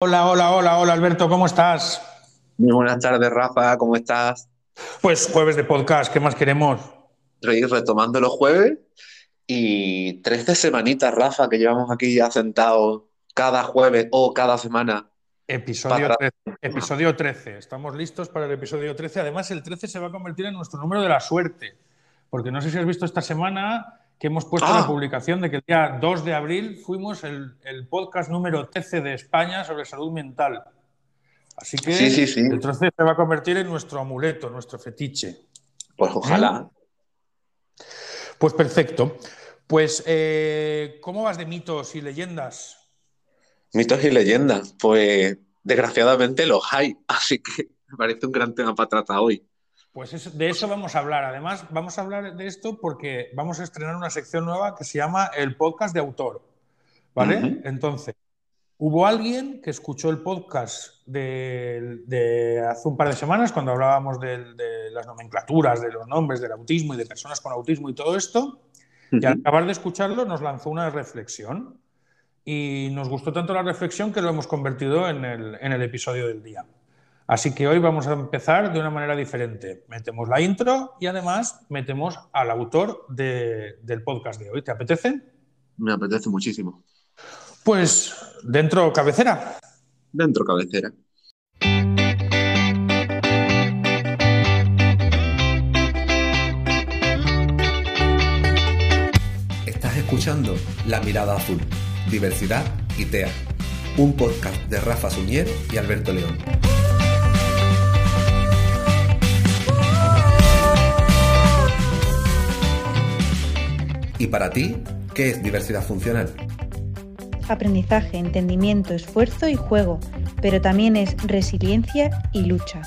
Hola, hola, hola, hola Alberto, ¿cómo estás? Muy buenas tardes, Rafa, ¿cómo estás? Pues jueves de podcast, ¿qué más queremos? Reír retomando los jueves y 13 semanitas, Rafa, que llevamos aquí ya sentados cada jueves o cada semana. Episodio 13, episodio 13. Estamos listos para el episodio 13. Además, el 13 se va a convertir en nuestro número de la suerte. Porque no sé si has visto esta semana que hemos puesto la Ah. publicación de que el día 2 de abril fuimos el, el podcast número 13 de España sobre salud mental. Así que Sí, sí, sí. el 13 se va a convertir en nuestro amuleto, nuestro fetiche. Pues ojalá. Pues perfecto. Pues, eh, ¿cómo vas de mitos y leyendas? Mitos y leyendas. Pues desgraciadamente los hay, así que me parece un gran tema para tratar hoy. Pues eso- de eso vamos a hablar. Además, vamos a hablar de esto porque vamos a estrenar una sección nueva que se llama el podcast de autor. ¿Vale? Entonces, hubo alguien que escuchó el podcast de, de hace un par de semanas cuando hablábamos de, las nomenclaturas, de los nombres del autismo y de personas con autismo y todo esto. Y al acabar de escucharlo nos lanzó una reflexión. Y nos gustó tanto la reflexión que lo hemos convertido en el, en el episodio del día. Así que hoy vamos a empezar de una manera diferente. Metemos la intro y además metemos al autor de- del podcast de hoy. ¿Te apetece? Me apetece muchísimo. Pues dentro cabecera. Dentro cabecera. Estás escuchando La Mirada Azul, Diversidad y TEA, un podcast de Rafa Suñer y Alberto León. ¿Y para ti, qué es diversidad funcional? Aprendizaje, entendimiento, esfuerzo y juego, pero también es resiliencia y lucha.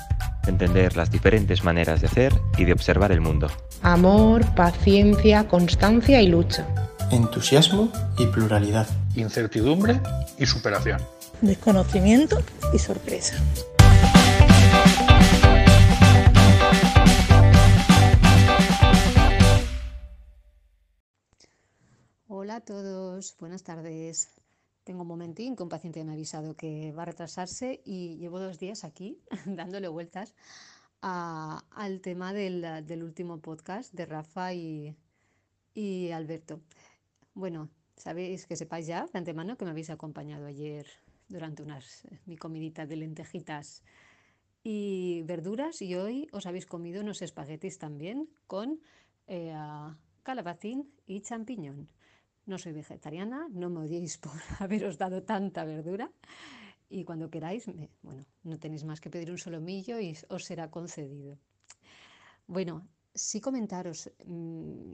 entender las diferentes maneras de hacer y de observar el mundo. Amor, paciencia, constancia y lucha. entusiasmo y pluralidad. Incertidumbre y superación. desconocimiento y sorpresa. Hola a todos, buenas tardes. Tengo un momentín que un paciente me ha avisado que va a retrasarse y llevo dos días aquí dándole vueltas a- al tema del, del último podcast de Rafa y, y Alberto. Bueno, sabéis que sepáis ya de antemano que me habéis acompañado ayer durante unas, mi comidita de lentejitas y verduras y hoy os habéis comido unos espaguetis también con eh, calabacín y champiñón. No soy vegetariana, no me odiéis por haberos dado tanta verdura y cuando queráis, bueno, no tenéis más que pedir un solomillo y os será concedido. Bueno, sí comentaros, mm,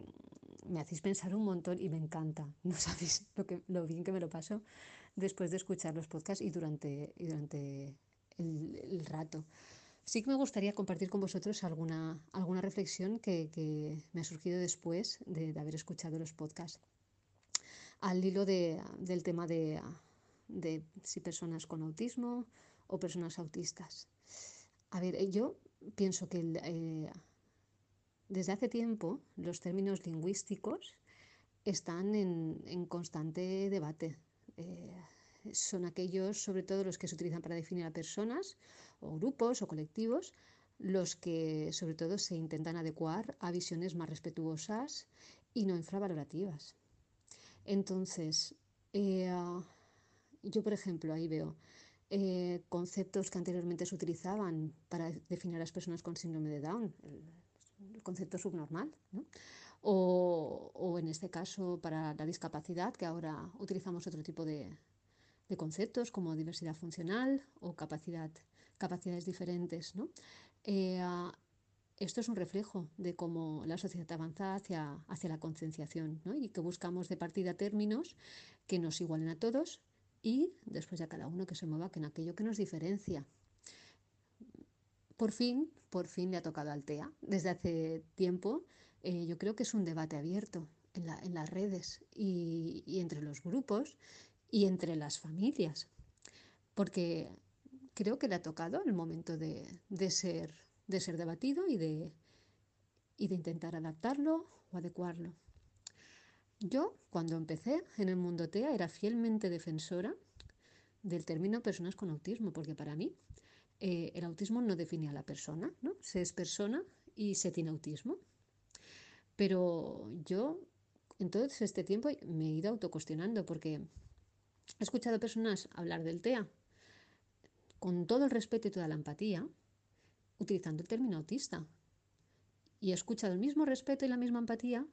me hacéis pensar un montón y me encanta, no sabéis lo, que, bien que me lo paso después de escuchar los podcasts y durante, el, rato. Sí que me gustaría compartir con vosotros alguna, reflexión que, me ha surgido después de, de haber escuchado los podcasts al hilo de- del tema de, de si personas con autismo o personas autistas. A ver, eh, yo pienso que eh, desde hace tiempo los términos lingüísticos están en, en constante debate. Eh, son aquellos, sobre todo los que se utilizan para definir a personas o grupos o colectivos, los que sobre todo se intentan adecuar a visiones más respetuosas y no infravalorativas. Entonces, eh, yo, por ejemplo, ahí veo eh, conceptos que anteriormente se utilizaban para definir a las personas con síndrome de Down, el, concepto subnormal, ¿no? o, en este caso para la discapacidad, que ahora utilizamos otro tipo de, conceptos como diversidad funcional o capacidad, capacidades diferentes. ¿no? Eh, esto es un reflejo de cómo la sociedad avanza hacia, hacia la concienciación ¿no? y que buscamos de partida términos que nos igualen a todos y después a cada uno que se mueva en aquello que nos diferencia. Por fin, por fin le ha tocado al TEA. Desde hace tiempo eh, yo creo que es un debate abierto en, la, en las redes y, entre los grupos y entre las familias, porque creo que le ha tocado el momento de ser de ser debatido y de, y de intentar adaptarlo o adecuarlo. Yo, cuando empecé en el mundo TEA, era fielmente defensora del término personas con autismo, porque para mí eh, el autismo no define a la persona, ¿no? Se es persona y se tiene autismo. Pero yo en todo este tiempo me he ido autocuestionando porque he escuchado personas hablar del TEA con todo el respeto y toda la empatía, utilizando el término autista. Y he escuchado el mismo respeto y la misma empatía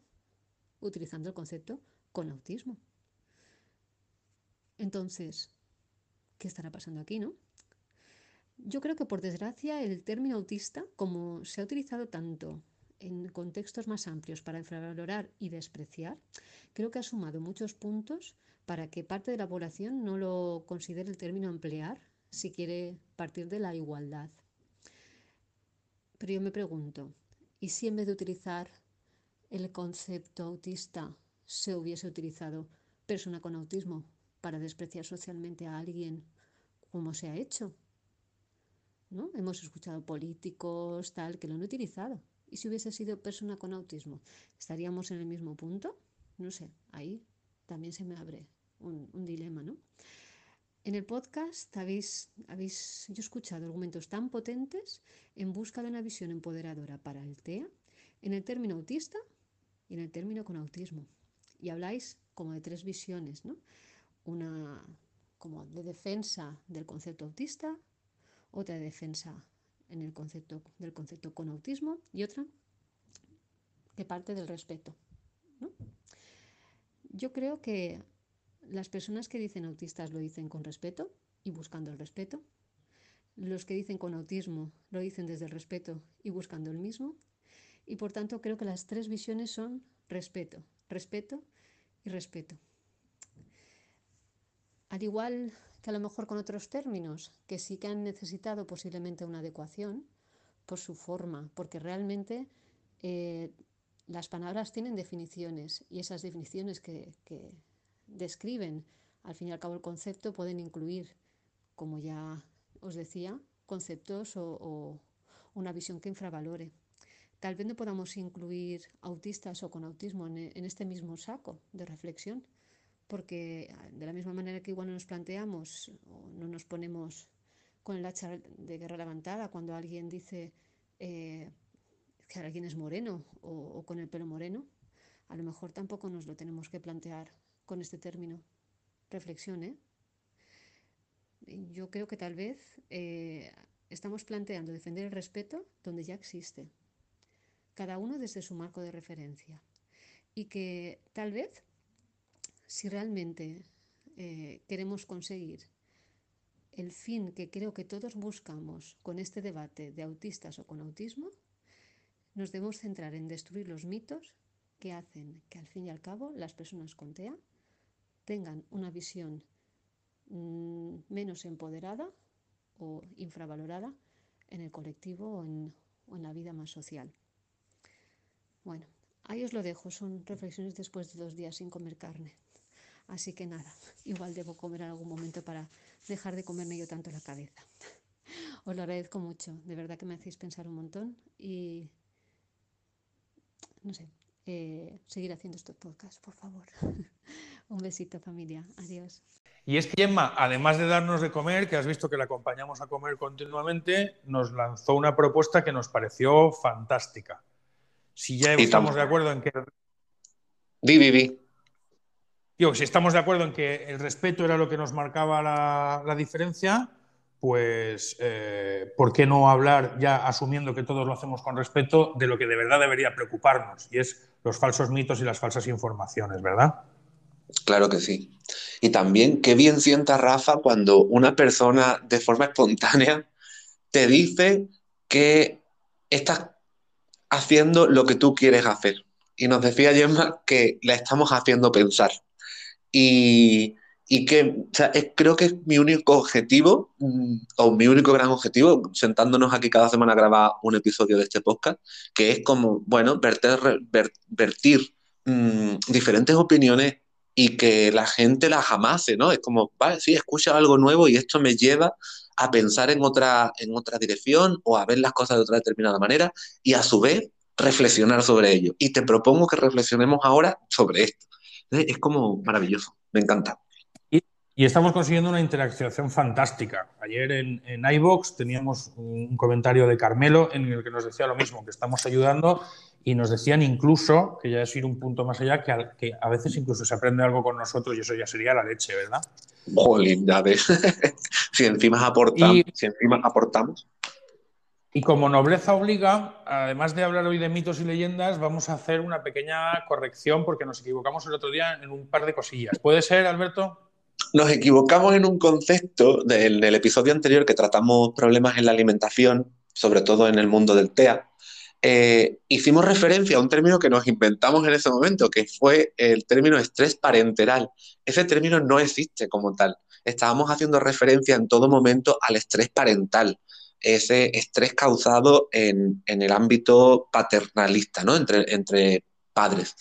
utilizando el concepto con autismo. Entonces, ¿qué estará pasando aquí, no? Yo creo que por desgracia el término autista, como se ha utilizado tanto en contextos más amplios para infravalorar y despreciar, creo que ha sumado muchos puntos para que parte de la población no lo considere el término emplear si quiere partir de la igualdad. Pero yo me pregunto, ¿y si en vez de utilizar el concepto autista se hubiese utilizado persona con autismo para despreciar socialmente a alguien como se ha hecho? ¿No? Hemos escuchado políticos tal que lo han utilizado. ¿Y si hubiese sido persona con autismo? ¿Estaríamos en el mismo punto? No sé, ahí también se me abre un, un dilema, ¿no? En el podcast habéis, yo escuchado argumentos tan potentes en busca de una visión empoderadora para el TEA en el término autista y en el término con autismo. Y habláis como de tres visiones, ¿no? Una como de defensa del concepto autista, otra de defensa en el concepto del concepto con autismo y otra que parte del respeto. Yo creo que las personas que dicen autistas lo dicen con respeto y buscando el respeto. Los que dicen con autismo lo dicen desde el respeto y buscando el mismo. Y por tanto creo que las tres visiones son respeto, respeto y respeto. Al igual que a lo mejor con otros términos que sí que han necesitado posiblemente una adecuación por su forma, porque realmente eh, las palabras tienen definiciones y esas definiciones que, que describen al fin y al cabo el concepto pueden incluir, como ya os decía, conceptos o, una visión que infravalore. Tal vez no podamos incluir autistas o con autismo en, este mismo saco de reflexión, porque de la misma manera que igual no nos planteamos o no nos ponemos con el hacha de guerra levantada cuando alguien dice eh, que alguien es moreno o, con el pelo moreno, a lo mejor tampoco nos lo tenemos que plantear con este término. Reflexión, ¿eh? Yo creo que tal vez eh, estamos planteando defender el respeto donde ya existe, cada uno desde su marco de referencia. Y que tal vez, si realmente eh, queremos conseguir el fin que creo que todos buscamos con este debate de autistas o con autismo, nos debemos centrar en destruir los mitos que hacen que al fin y al cabo las personas con TEA tengan una visión mm, menos empoderada o infravalorada en el colectivo o en, la vida más social. Bueno, ahí os lo dejo, son reflexiones después de dos días sin comer carne. Así que nada, igual debo comer en algún momento para dejar de comerme yo tanto la cabeza. Os lo agradezco mucho, de verdad que me hacéis pensar un montón y no sé, eh, seguir haciendo estos podcasts, por favor. Un besito familia, adiós. Y es que Gemma, además de darnos de comer, que has visto que la acompañamos a comer continuamente, nos lanzó una propuesta que nos pareció fantástica. Si ya estamos de acuerdo en que... Vi, vi, vi. si estamos de acuerdo en que el respeto era lo que nos marcaba la, diferencia, pues eh, ¿por qué no hablar ya asumiendo que todos lo hacemos con respeto de lo que de verdad debería preocuparnos? Y es los falsos mitos y las falsas informaciones, ¿verdad? Claro que sí. Y también qué bien sienta Rafa cuando una persona de forma espontánea te dice que estás haciendo lo que tú quieres hacer. Y nos decía Gemma que la estamos haciendo pensar. Y, que creo que es mi único objetivo, mm, o mi único gran objetivo, sentándonos aquí cada semana a grabar un episodio de este podcast, que es como, bueno, verter, vertir mm, diferentes opiniones y que la gente las amase, ¿no? Es como, vale, sí, escucha algo nuevo y esto me lleva a pensar en otra, en otra dirección o a ver las cosas de otra determinada manera y a su vez reflexionar sobre ello. Y te propongo que reflexionemos ahora sobre esto. Es como maravilloso, me encanta. Y estamos consiguiendo una interacción fantástica. Ayer en, en iBox teníamos un comentario de Carmelo en el que nos decía lo mismo, que estamos ayudando y nos decían incluso, que ya es ir un punto más allá, que a, que a veces incluso se aprende algo con nosotros y eso ya sería la leche, ¿verdad? Jolín, si, encima aportamos, Y- si encima aportamos. Y como nobleza obliga, además de hablar hoy de mitos y leyendas, vamos a hacer una pequeña corrección porque nos equivocamos el otro día en un par de cosillas. ¿Puede ser, Alberto? Nos equivocamos en un concepto del, del episodio anterior que tratamos problemas en la alimentación, sobre todo en el mundo del TEA. Eh, hicimos referencia a un término que nos inventamos en ese momento, que fue el término estrés parenteral. Ese término no existe como tal. Estábamos haciendo referencia en todo momento al estrés parental, ese estrés causado en, en el ámbito paternalista, ¿no? Entre, entre padres.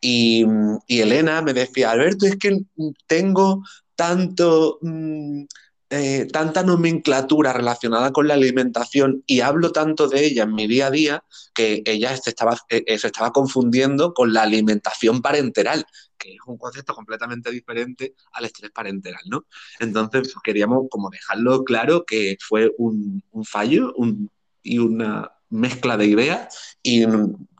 Y, Elena me decía, Alberto, es que tengo tanto, mm, eh, tanta nomenclatura relacionada con la alimentación y hablo tanto de ella en mi día a día que ella se estaba, eh, eh, se estaba confundiendo con la alimentación parenteral, que es un concepto completamente diferente al estrés parenteral. Entonces pues, queríamos como dejarlo claro que fue un, fallo y una mezcla de ideas y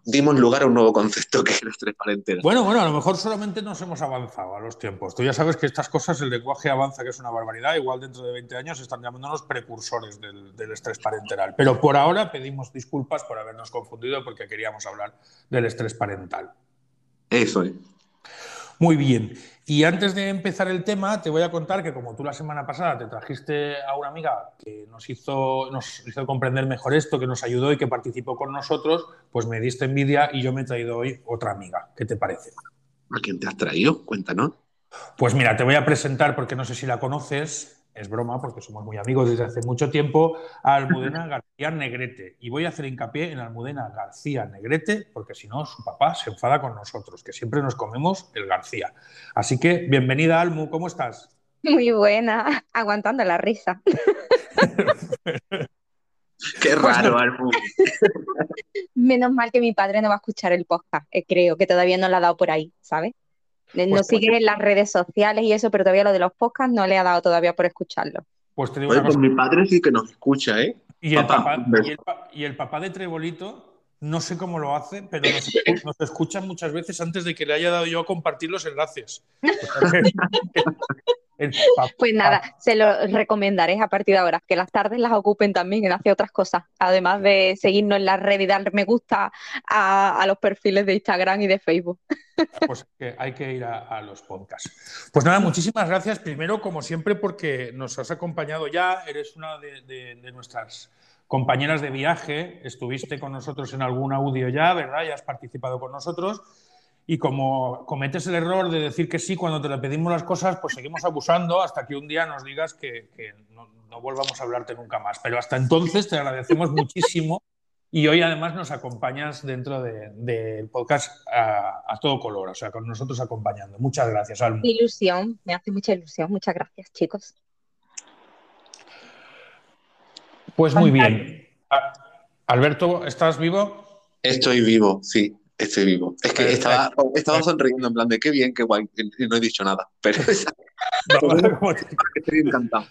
dimos lugar a un nuevo concepto que es el estrés parenteral. Bueno, bueno, a lo mejor solamente nos hemos avanzado a los tiempos. Tú ya sabes que estas cosas, el lenguaje avanza, que es una barbaridad. Igual dentro de 20 años están llamándonos precursores del, del estrés parental. Pero por ahora pedimos disculpas por habernos confundido porque queríamos hablar del estrés parental. Eso es. Muy bien. Y antes de empezar el tema, te voy a contar que como tú la semana pasada te trajiste a una amiga que nos hizo, nos hizo comprender mejor esto, que nos ayudó y que participó con nosotros, pues me diste envidia y yo me he traído hoy otra amiga. ¿Qué te parece? ¿A quién te has traído? Cuéntanos. Pues mira, te voy a presentar, porque no sé si la conoces, es broma, porque somos muy amigos desde hace mucho tiempo, a Almudena García Negrete. Y voy a hacer hincapié en Almudena García Negrete, porque si no, su papá se enfada con nosotros, que siempre nos comemos el García. Así que, bienvenida, Almu, ¿cómo estás? Muy buena, aguantando la risa. Qué raro, Almu. Menos mal que mi padre no va a escuchar el podcast, eh, creo que todavía no le ha dado por ahí, ¿sabes? Eh, No Pues- sigue en las redes sociales y eso, pero todavía lo de los podcasts no le ha dado todavía por escucharlo. Pues te digo Oye, una pues mi padre sí que nos escucha, ¿eh? Y el, papá, papá, un beso. y, el, pa- y el papá de Trebolito, no sé cómo lo hace, pero nos, nos escucha muchas veces antes de que le haya dado yo a compartir los enlaces. Pues nada, se lo recomendaré a partir de ahora, que las tardes las ocupen también en hacer otras cosas, además de seguirnos en las redes y dar me gusta a, a los perfiles de Instagram y de Facebook. Pues que hay que ir a, a los podcasts. Pues nada, muchísimas gracias. Primero, como siempre, porque nos has acompañado ya. Eres una de, de- de nuestras compañeras de viaje. Estuviste con nosotros en algún audio ya, ¿verdad? Ya has participado con nosotros. Y como cometes el error de decir que sí cuando te le pedimos las cosas, pues seguimos abusando hasta que un día nos digas que, que no, no volvamos a hablarte nunca más. Pero hasta entonces te agradecemos muchísimo y hoy además nos acompañas dentro de- del podcast a, a todo color, o sea, con nosotros acompañando. Muchas gracias, Almu. Ilusión, me hace mucha ilusión. Muchas gracias, chicos. Pues muy bien. A- Alberto, ¿estás vivo? Estoy vivo, sí, estoy vivo. Es que estaba, estaba sonriendo en plan de qué bien, qué guay, y no he dicho nada, pero estoy encantado.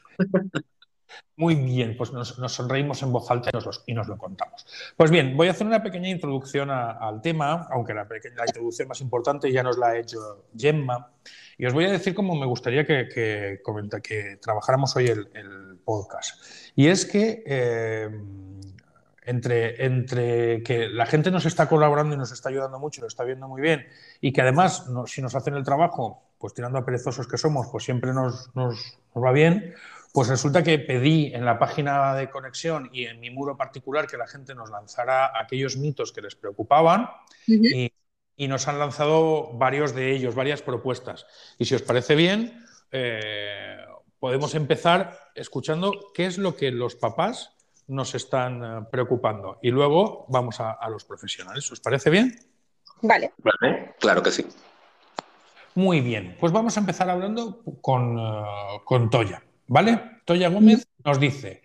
Muy bien, pues nos, nos sonreímos en voz alta y nos, los- y nos lo contamos. Pues bien, voy a hacer una pequeña introducción a- al tema, aunque la, introducción más importante ya nos la ha hecho Gemma. Y os voy a decir cómo me gustaría que, que, que trabajáramos hoy el, el podcast. Y es que eh, entre, entre que la gente nos está colaborando y nos está ayudando mucho, lo está viendo muy bien, y que además, no- si nos hacen el trabajo, pues tirando a perezosos que somos, pues siempre nos, nos- nos va bien, pues resulta que pedí en la página de conexión y en mi muro particular que la gente nos lanzara aquellos mitos que les preocupaban y, y nos han lanzado varios de ellos, varias propuestas. Y si os parece bien, eh, podemos empezar escuchando qué es lo que los papás nos están eh, preocupando y luego vamos a, a los profesionales. ¿Os parece bien? Vale. Vale, claro que sí. Muy bien, pues vamos a empezar hablando con, eh, con Toya, ¿vale? Toya Gómez nos dice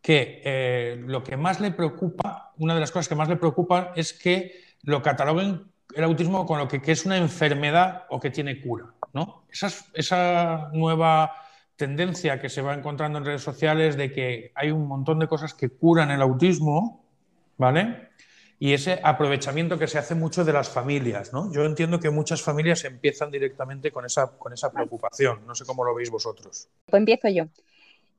que eh, lo que más le preocupa, una de las cosas que más le preocupa es que lo cataloguen el autismo con lo que, que es una enfermedad o que tiene cura, ¿no? Esa, esa nueva tendencia que se va encontrando en redes sociales de que hay un montón de cosas que curan el autismo, ¿vale? Y ese aprovechamiento que se hace mucho de las familias, ¿no? Yo entiendo que muchas familias empiezan directamente con esa, con esa preocupación. No sé cómo lo veis vosotros. Pues empiezo yo.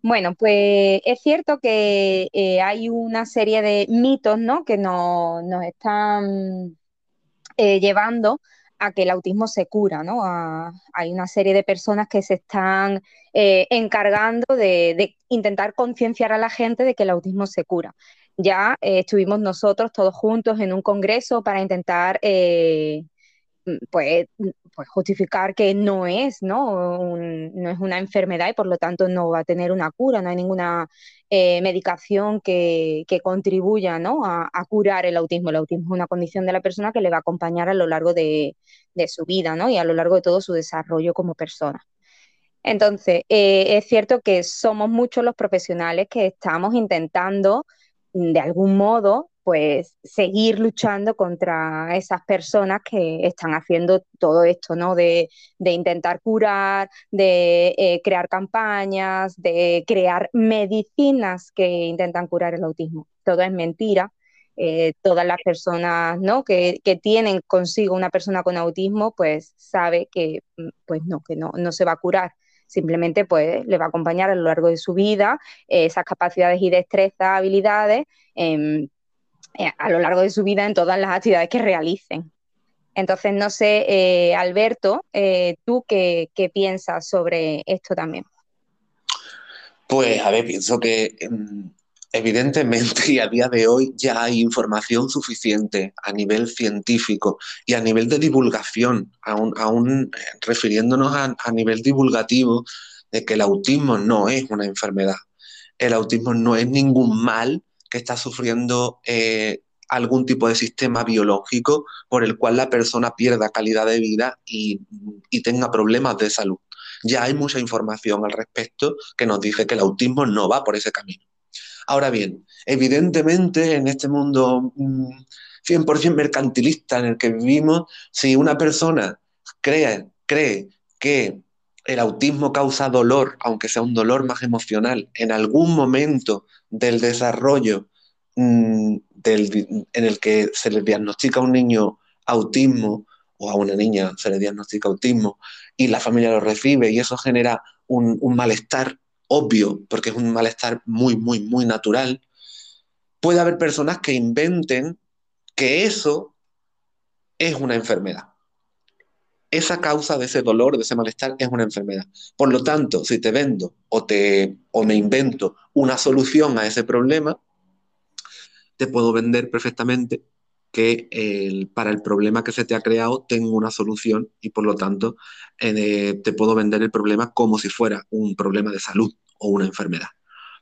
Bueno, pues es cierto que eh, hay una serie de mitos, ¿no? Que nos, nos están eh, llevando a que el autismo se cura, ¿no? hay una serie de personas que se están eh, encargando de, intentar concienciar a la gente de que el autismo se cura. Ya eh, estuvimos nosotros todos juntos en un congreso para intentar eh, pues, justificar que no es, ¿no? no es una enfermedad y por lo tanto no va a tener una cura, no hay ninguna eh, medicación que, contribuya ¿no? a, curar el autismo. El autismo es una condición de la persona que le va a acompañar a lo largo de, su vida ¿no? y a lo largo de todo su desarrollo como persona. Entonces, eh, es cierto que somos muchos los profesionales que estamos intentando de algún modo pues seguir luchando contra esas personas que están haciendo todo esto, ¿no? De, intentar curar, de eh, crear campañas, de crear medicinas que intentan curar el autismo. Todo es mentira. Eh, todas las personas ¿no? que, tienen consigo una persona con autismo, pues sabe que, mm, pues no, que no, no se va a curar simplemente pues le va a acompañar a lo largo de su vida eh, esas capacidades y destrezas, habilidades, eh, a lo largo de su vida en todas las actividades que realicen. Entonces, no sé, eh, Alberto, eh, ¿tú qué, piensas sobre esto también? Pues, a ver, pienso que em, evidentemente y a día de hoy ya hay información suficiente a nivel científico y a nivel de divulgación, aún, refiriéndonos a, a nivel divulgativo, de que el autismo no es una enfermedad. El autismo no es ningún mal que está sufriendo eh, algún tipo de sistema biológico por el cual la persona pierda calidad de vida y, tenga problemas de salud. Ya hay mucha información al respecto que nos dice que el autismo no va por ese camino. Ahora bien, evidentemente en este mundo 100% mm, mercantilista en el que vivimos, si una persona cree, cree que el autismo causa dolor, aunque sea un dolor más emocional, en algún momento del desarrollo mm, en el que se le diagnostica a un niño autismo o a una niña se le diagnostica autismo y la familia lo recibe y eso genera un, un malestar obvio, porque es un malestar muy, muy, muy natural, puede haber personas que inventen que eso es una enfermedad esa causa de ese dolor, de ese malestar, es una enfermedad. Por lo tanto, si te vendo o, te, o me invento una solución a ese problema, te puedo vender perfectamente que para el problema que se te ha creado tengo una solución y por lo tanto eh, te puedo vender el problema como si fuera un problema de salud o una enfermedad.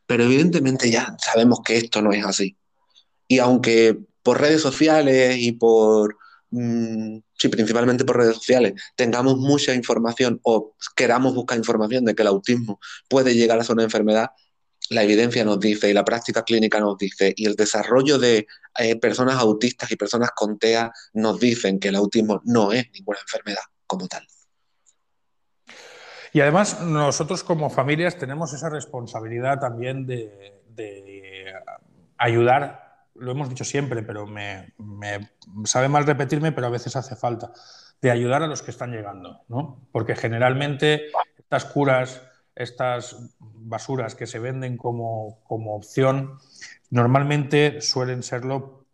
Pero evidentemente ya sabemos que esto no es así. Y aunque por redes sociales y por Mm, sí, principalmente por redes sociales, tengamos mucha información o queramos buscar información de que el autismo puede llegar a ser una enfermedad, la evidencia nos dice y la práctica clínica nos dice y el desarrollo de eh, personas autistas y personas con TEA nos dicen que el autismo no es ninguna enfermedad como tal. Y además nosotros como familias tenemos esa responsabilidad también de, de ayudar lo hemos dicho siempre, pero me, sabe mal repetirme, pero a veces hace falta, de ayudar a los que están llegando, ¿no? Porque generalmente estas curas, estas basuras que se venden como, opción, normalmente suelen serlo,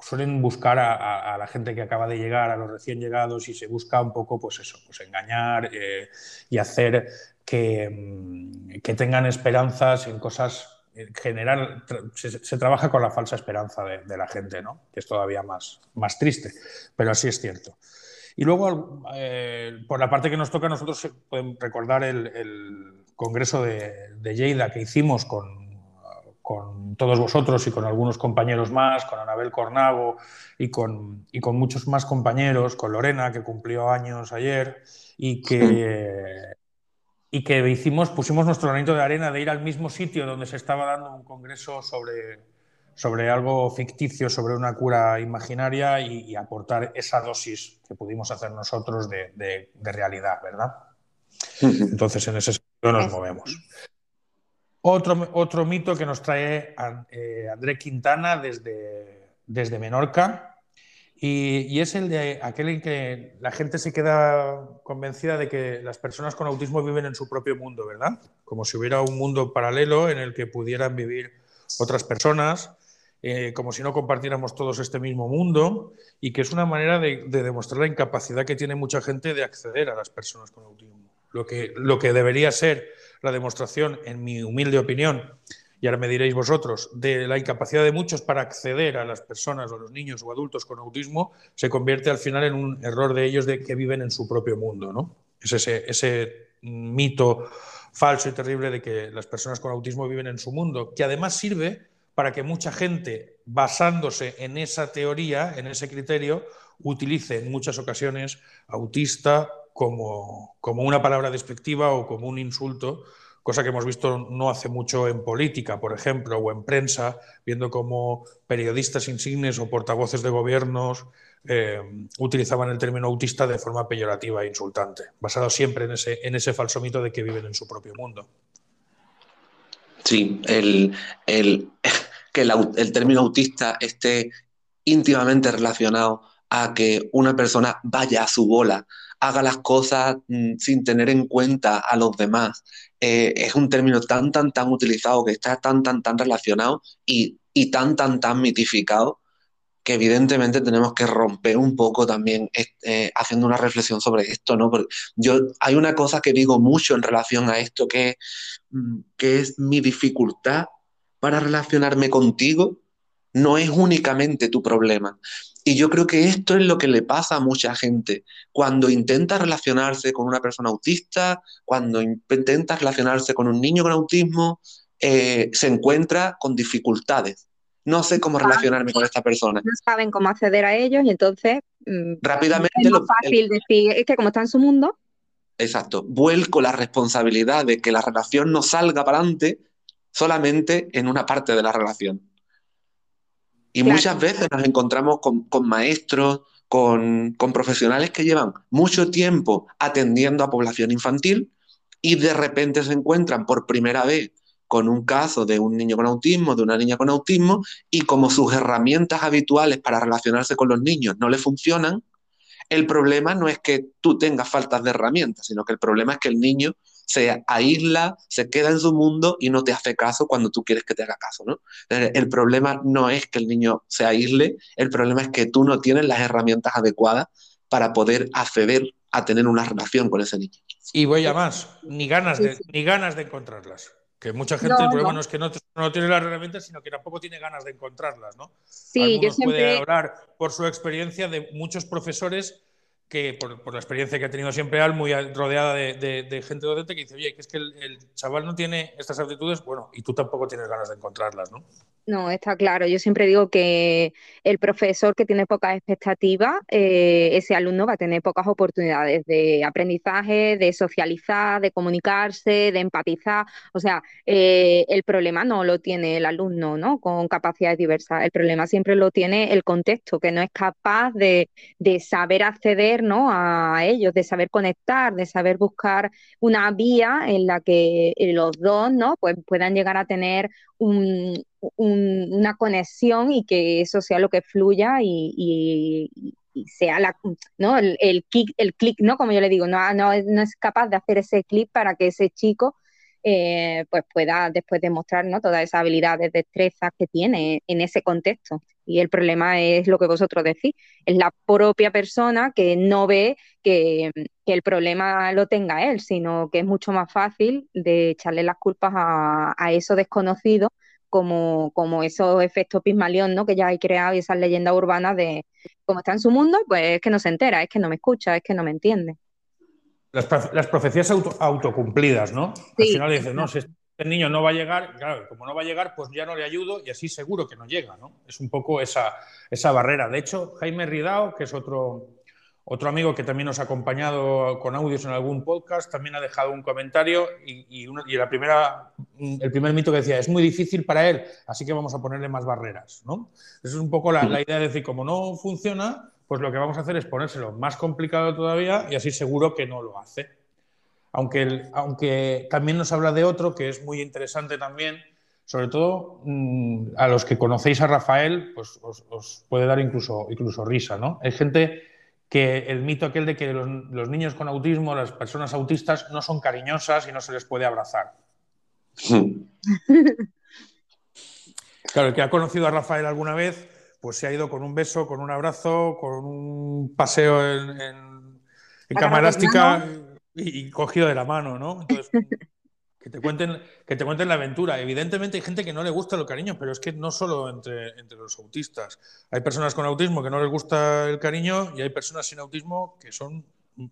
suelen buscar a, la gente que acaba de llegar, a los recién llegados, y se busca un poco, pues eso, pues engañar eh, y hacer que, mm, que tengan esperanzas en cosas en general se, trabaja con la falsa esperanza de, la gente, ¿no? que es todavía más, más triste, pero así es cierto. Y luego, eh, por la parte que nos toca, nosotros podemos recordar el, congreso de, de, Lleida que hicimos con, con, todos vosotros y con algunos compañeros más, con Anabel Cornago y con, y con muchos más compañeros, con Lorena, que cumplió años ayer, y que, y que hicimos, pusimos nuestro granito de arena de ir al mismo sitio donde se estaba dando un congreso sobre, sobre algo ficticio, sobre una cura imaginaria y, aportar esa dosis que pudimos hacer nosotros de, de, realidad, ¿verdad? Entonces, en ese no nos movemos. Otro, otro mito que nos trae eh, André Quintana desde, desde Menorca, y, es el de aquel en que la gente se queda convencida de que las personas con autismo viven en su propio mundo, ¿verdad? Como si hubiera un mundo paralelo en el que pudieran vivir otras personas, eh, como si no compartiéramos todos este mismo mundo, y que es una manera de, demostrar la incapacidad que tiene mucha gente de acceder a las personas con autismo. Lo que, lo que debería ser la demostración, en mi humilde opinión, y ahora me diréis vosotros, de la incapacidad de muchos para acceder a las personas o los niños o adultos con autismo, se convierte al final en un error de ellos de que viven en su propio mundo. ¿no? Es ese, ese mito falso y terrible de que las personas con autismo viven en su mundo, que además sirve para que mucha gente, basándose en esa teoría, en ese criterio, utilice en muchas ocasiones autista como, como una palabra despectiva o como un insulto cosa que hemos visto no hace mucho en política, por ejemplo, o en prensa, viendo cómo periodistas insignes o portavoces de gobiernos eh, utilizaban el término autista de forma peyorativa e insultante, basado siempre en ese, en ese falso mito de que viven en su propio mundo. Sí, el, que el término autista esté íntimamente relacionado a que una persona vaya a su bola, haga las cosas mm, sin tener en cuenta a los demás. Eh, es un término tan, tan, tan utilizado, que está tan, tan, tan relacionado y, tan, tan, tan mitificado, que evidentemente tenemos que romper un poco también eh, haciendo una reflexión sobre esto, ¿no? Porque yo, hay una cosa que digo mucho en relación a esto, que, mm, que es mi dificultad para relacionarme contigo, no es únicamente tu problema. Y yo creo que esto es lo que le pasa a mucha gente cuando intenta relacionarse con una persona autista, cuando intenta relacionarse con un niño con autismo, eh, se encuentra con dificultades. No sé cómo relacionarme con esta persona. No saben cómo acceder a ellos y entonces mm, rápidamente es más fácil decir, es que como está en su mundo. Exacto, vuelco la responsabilidad de que la relación no salga para adelante solamente en una parte de la relación. Y muchas veces nos encontramos con, maestros, con, profesionales que llevan mucho tiempo atendiendo a población infantil y de repente se encuentran por primera vez con un caso de un niño con autismo, de una niña con autismo, y como sus herramientas habituales para relacionarse con los niños no le funcionan, el problema no es que tú tengas faltas de herramientas, sino que el problema es que el niño se aísla, se queda en su mundo y no te hace caso cuando tú quieres que te haga caso, ¿no? El problema no es que el niño se aísle, el problema es que tú no tienes las herramientas adecuadas para poder acceder a tener una relación con ese niño. Y voy a más, ni ganas de, ni ganas de encontrarlas. Que mucha gente, el problema no. es que no, tiene las herramientas, sino que tampoco tiene ganas de encontrarlas, ¿no? Sí, yo siempre... puede hablar por su experiencia de muchos profesores que por, la experiencia que ha tenido siempre Al, muy rodeada de, gente docente, que dice, oye, que es que el, chaval no tiene estas aptitudes, bueno, y tú tampoco tienes ganas de encontrarlas, ¿no? No, está claro. Yo siempre digo que el profesor que tiene pocas expectativas, eh, ese alumno va a tener pocas oportunidades de aprendizaje, de socializar, de comunicarse, de empatizar. O sea, eh, el problema no lo tiene el alumno, ¿no? Con capacidades diversas. El problema siempre lo tiene el contexto, que no es capaz de, de saber acceder, ¿no? A ellos, de saber conectar, de saber buscar una vía en la que los dos, ¿no? Pues puedan llegar a tener una conexión y que eso sea lo que fluya y, sea la, ¿no? el, el, clic, ¿no? Como yo le digo, no, no, es capaz de hacer ese clic para que ese chico eh, pues pueda después demostrar ¿no? todas esas habilidades, destrezas que tiene en ese contexto. Y el problema es lo que vosotros decís, es la propia persona que no ve que, el problema lo tenga él, sino que es mucho más fácil de echarle las culpas a, eso desconocido como, como esos efectos Pismalión ¿no? que ya hay creado y esas leyendas urbanas de cómo está en su mundo, pues es que no se entera, es que no me escucha, es que no me entiende. Las, profecías autocumplidas, ¿no? Al final dices, no, si este niño no va a llegar, claro, como no va a llegar, pues ya no le ayudo y así seguro que no llega, ¿no? Es un poco esa, esa barrera. De hecho, Jaime Ridao, que es otro, otro amigo que también nos ha acompañado con audios en algún podcast, también ha dejado un comentario y, la primera, el primer mito que decía, es muy difícil para él, así que vamos a ponerle más barreras, ¿no? Esa es un poco la, la idea de decir, como no funciona, pues lo que vamos a hacer es ponérselo más complicado todavía y así seguro que no lo hace. Aunque, aunque también nos habla de otro que es muy interesante también, sobre todo mm, a los que conocéis a Rafael, pues os, puede dar incluso, incluso risa, ¿no? Hay gente que el mito aquel de que los, niños con autismo, las personas autistas, no son cariñosas y no se les puede abrazar. claro, el que ha conocido a Rafael alguna vez, pues se ha ido con un beso, con un abrazo, con un paseo en, en, cama elástica y, cogido de la mano, ¿no? Entonces, que te cuenten, que te cuenten la aventura. Evidentemente hay gente que no le gusta el cariño, pero es que no solo entre, entre los autistas. Hay personas con autismo que no les gusta el cariño y hay personas sin autismo que son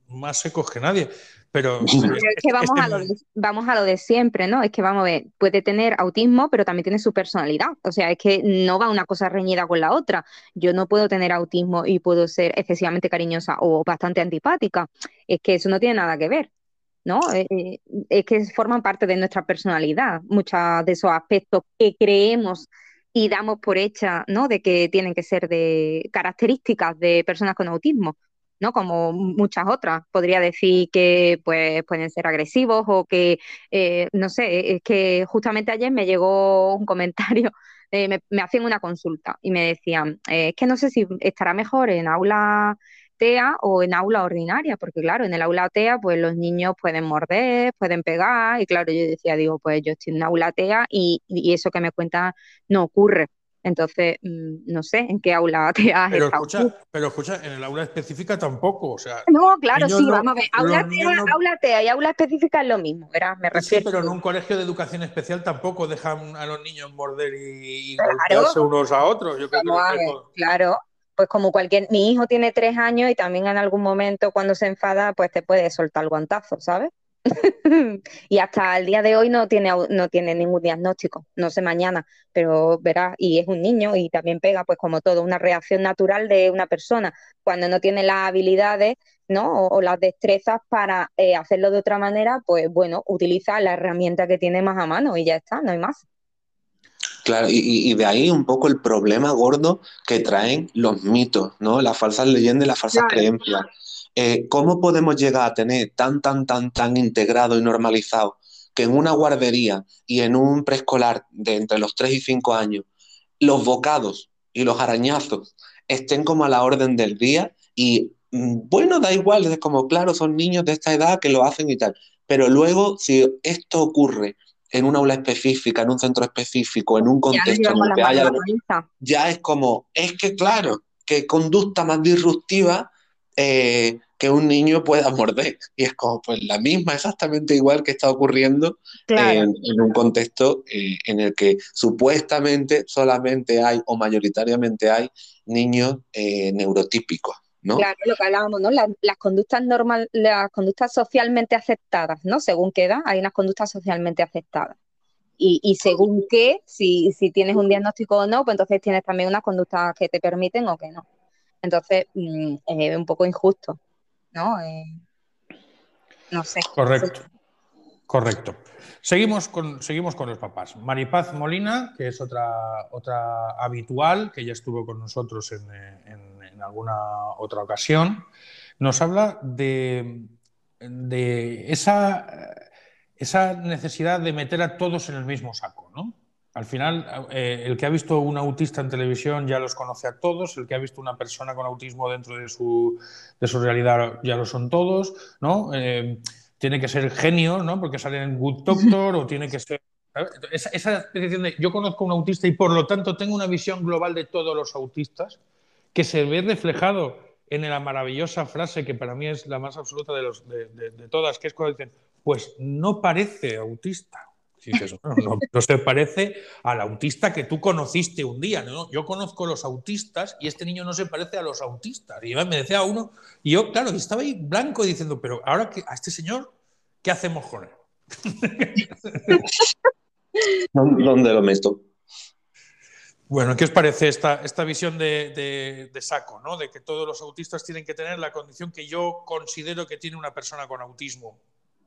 más secos que nadie. Pero, es que vamos, a lo de, vamos a lo de siempre, ¿no? Es que vamos a ver, puede tener autismo, pero también tiene su personalidad. O sea, es que no va una cosa reñida con la otra. Yo no puedo tener autismo y puedo ser excesivamente cariñosa o bastante antipática. Es que eso no tiene nada que ver. ¿no? Eh, eh, es que forman parte de nuestra personalidad, muchos de esos aspectos que creemos y damos por hecha, ¿no? De que tienen que ser de características de personas con autismo, ¿no? Como muchas otras. Podría decir que pues, pueden ser agresivos o que, eh, no sé, es que justamente ayer me llegó un comentario, me, me, hacían una consulta y me decían, es que no sé si estará mejor en aula TEA o en aula ordinaria, porque claro, en el aula TEA pues los niños pueden morder, pueden pegar y claro, yo decía, digo, pues yo estoy en aula TEA y, eso que me cuenta no ocurre. Entonces, mm, no sé en qué aula TEA pero escucha, pero escucha, en el aula específica tampoco, o sea... No, claro, sí, vamos a ver, aula TEA, aula TEA y aula específica es lo mismo, ¿verdad? Me refiero. Sí, pero en un colegio de educación especial tampoco dejan a los niños morder y, golpearse unos a otros. Yo creo que claro, pues como cualquier, mi hijo tiene tres años y también en algún momento cuando se enfada, pues te puede soltar el guantazo, ¿sabes? y hasta el día de hoy no tiene, no tiene ningún diagnóstico, no sé mañana, pero verás, y es un niño y también pega, pues como todo, una reacción natural de una persona. Cuando no tiene las habilidades, ¿no? O, las destrezas para eh, hacerlo de otra manera, pues bueno, utiliza la herramienta que tiene más a mano y ya está, no hay más. Claro, y, de ahí un poco el problema gordo que traen los mitos, ¿no? Las falsas leyendas y las falsas creencias. Eh, ¿Cómo podemos llegar a tener tan, tan, tan, tan integrado y normalizado que en una guardería y en un preescolar de entre los 3 y 5 años los bocados y los arañazos estén como a la orden del día y mm, bueno, da igual, es como claro, son niños de esta edad que lo hacen y tal, pero luego si esto ocurre en una aula específica, en un centro específico, en un contexto en el que haya... Ya es como, es que claro, que conducta más disruptiva eh, que un niño pueda morder. Y es como, pues la misma, exactamente igual que está ocurriendo en, un contexto eh, en el que supuestamente solamente hay o mayoritariamente hay niños eh, neurotípicos. Claro, lo que hablábamos, ¿no? Las, conductas normal, las conductas socialmente aceptadas, ¿no? Según qué edad, hay unas conductas socialmente aceptadas. Y, según qué, si, tienes un diagnóstico o no, pues entonces tienes también unas conductas que te permiten o que no. Entonces, mm, es un poco injusto, ¿no? Eh, no sé. Correcto. Correcto. Seguimos con, seguimos con los papás. Maripaz Molina, que es otra, otra habitual, que ya estuvo con nosotros en, en, alguna otra ocasión, nos habla de, de esa, esa, necesidad de meter a todos en el mismo saco. ¿no? Al final, eh, el que ha visto un autista en televisión ya los conoce a todos, el que ha visto una persona con autismo dentro de su, de su realidad ya lo son todos, ¿no? Eh, tiene que ser genio, ¿no? Porque sale en Good Doctor o tiene que ser... Esa, esa de yo conozco a un autista y por lo tanto tengo una visión global de todos los autistas que se ve reflejado en la maravillosa frase que para mí es la más absoluta de, los, de, todas, que es cuando dicen, pues no parece autista. No, se parece al autista que tú conociste un día. ¿no? Yo conozco los autistas y este niño no se parece a los autistas. Y me decía uno, y yo, claro, estaba ahí blanco diciendo, pero ahora que a este señor, ¿qué hacemos con él? ¿Dónde lo meto? Bueno, ¿qué os parece esta, esta visión de, de, saco, ¿no? de que todos los autistas tienen que tener la condición que yo considero que tiene una persona con autismo?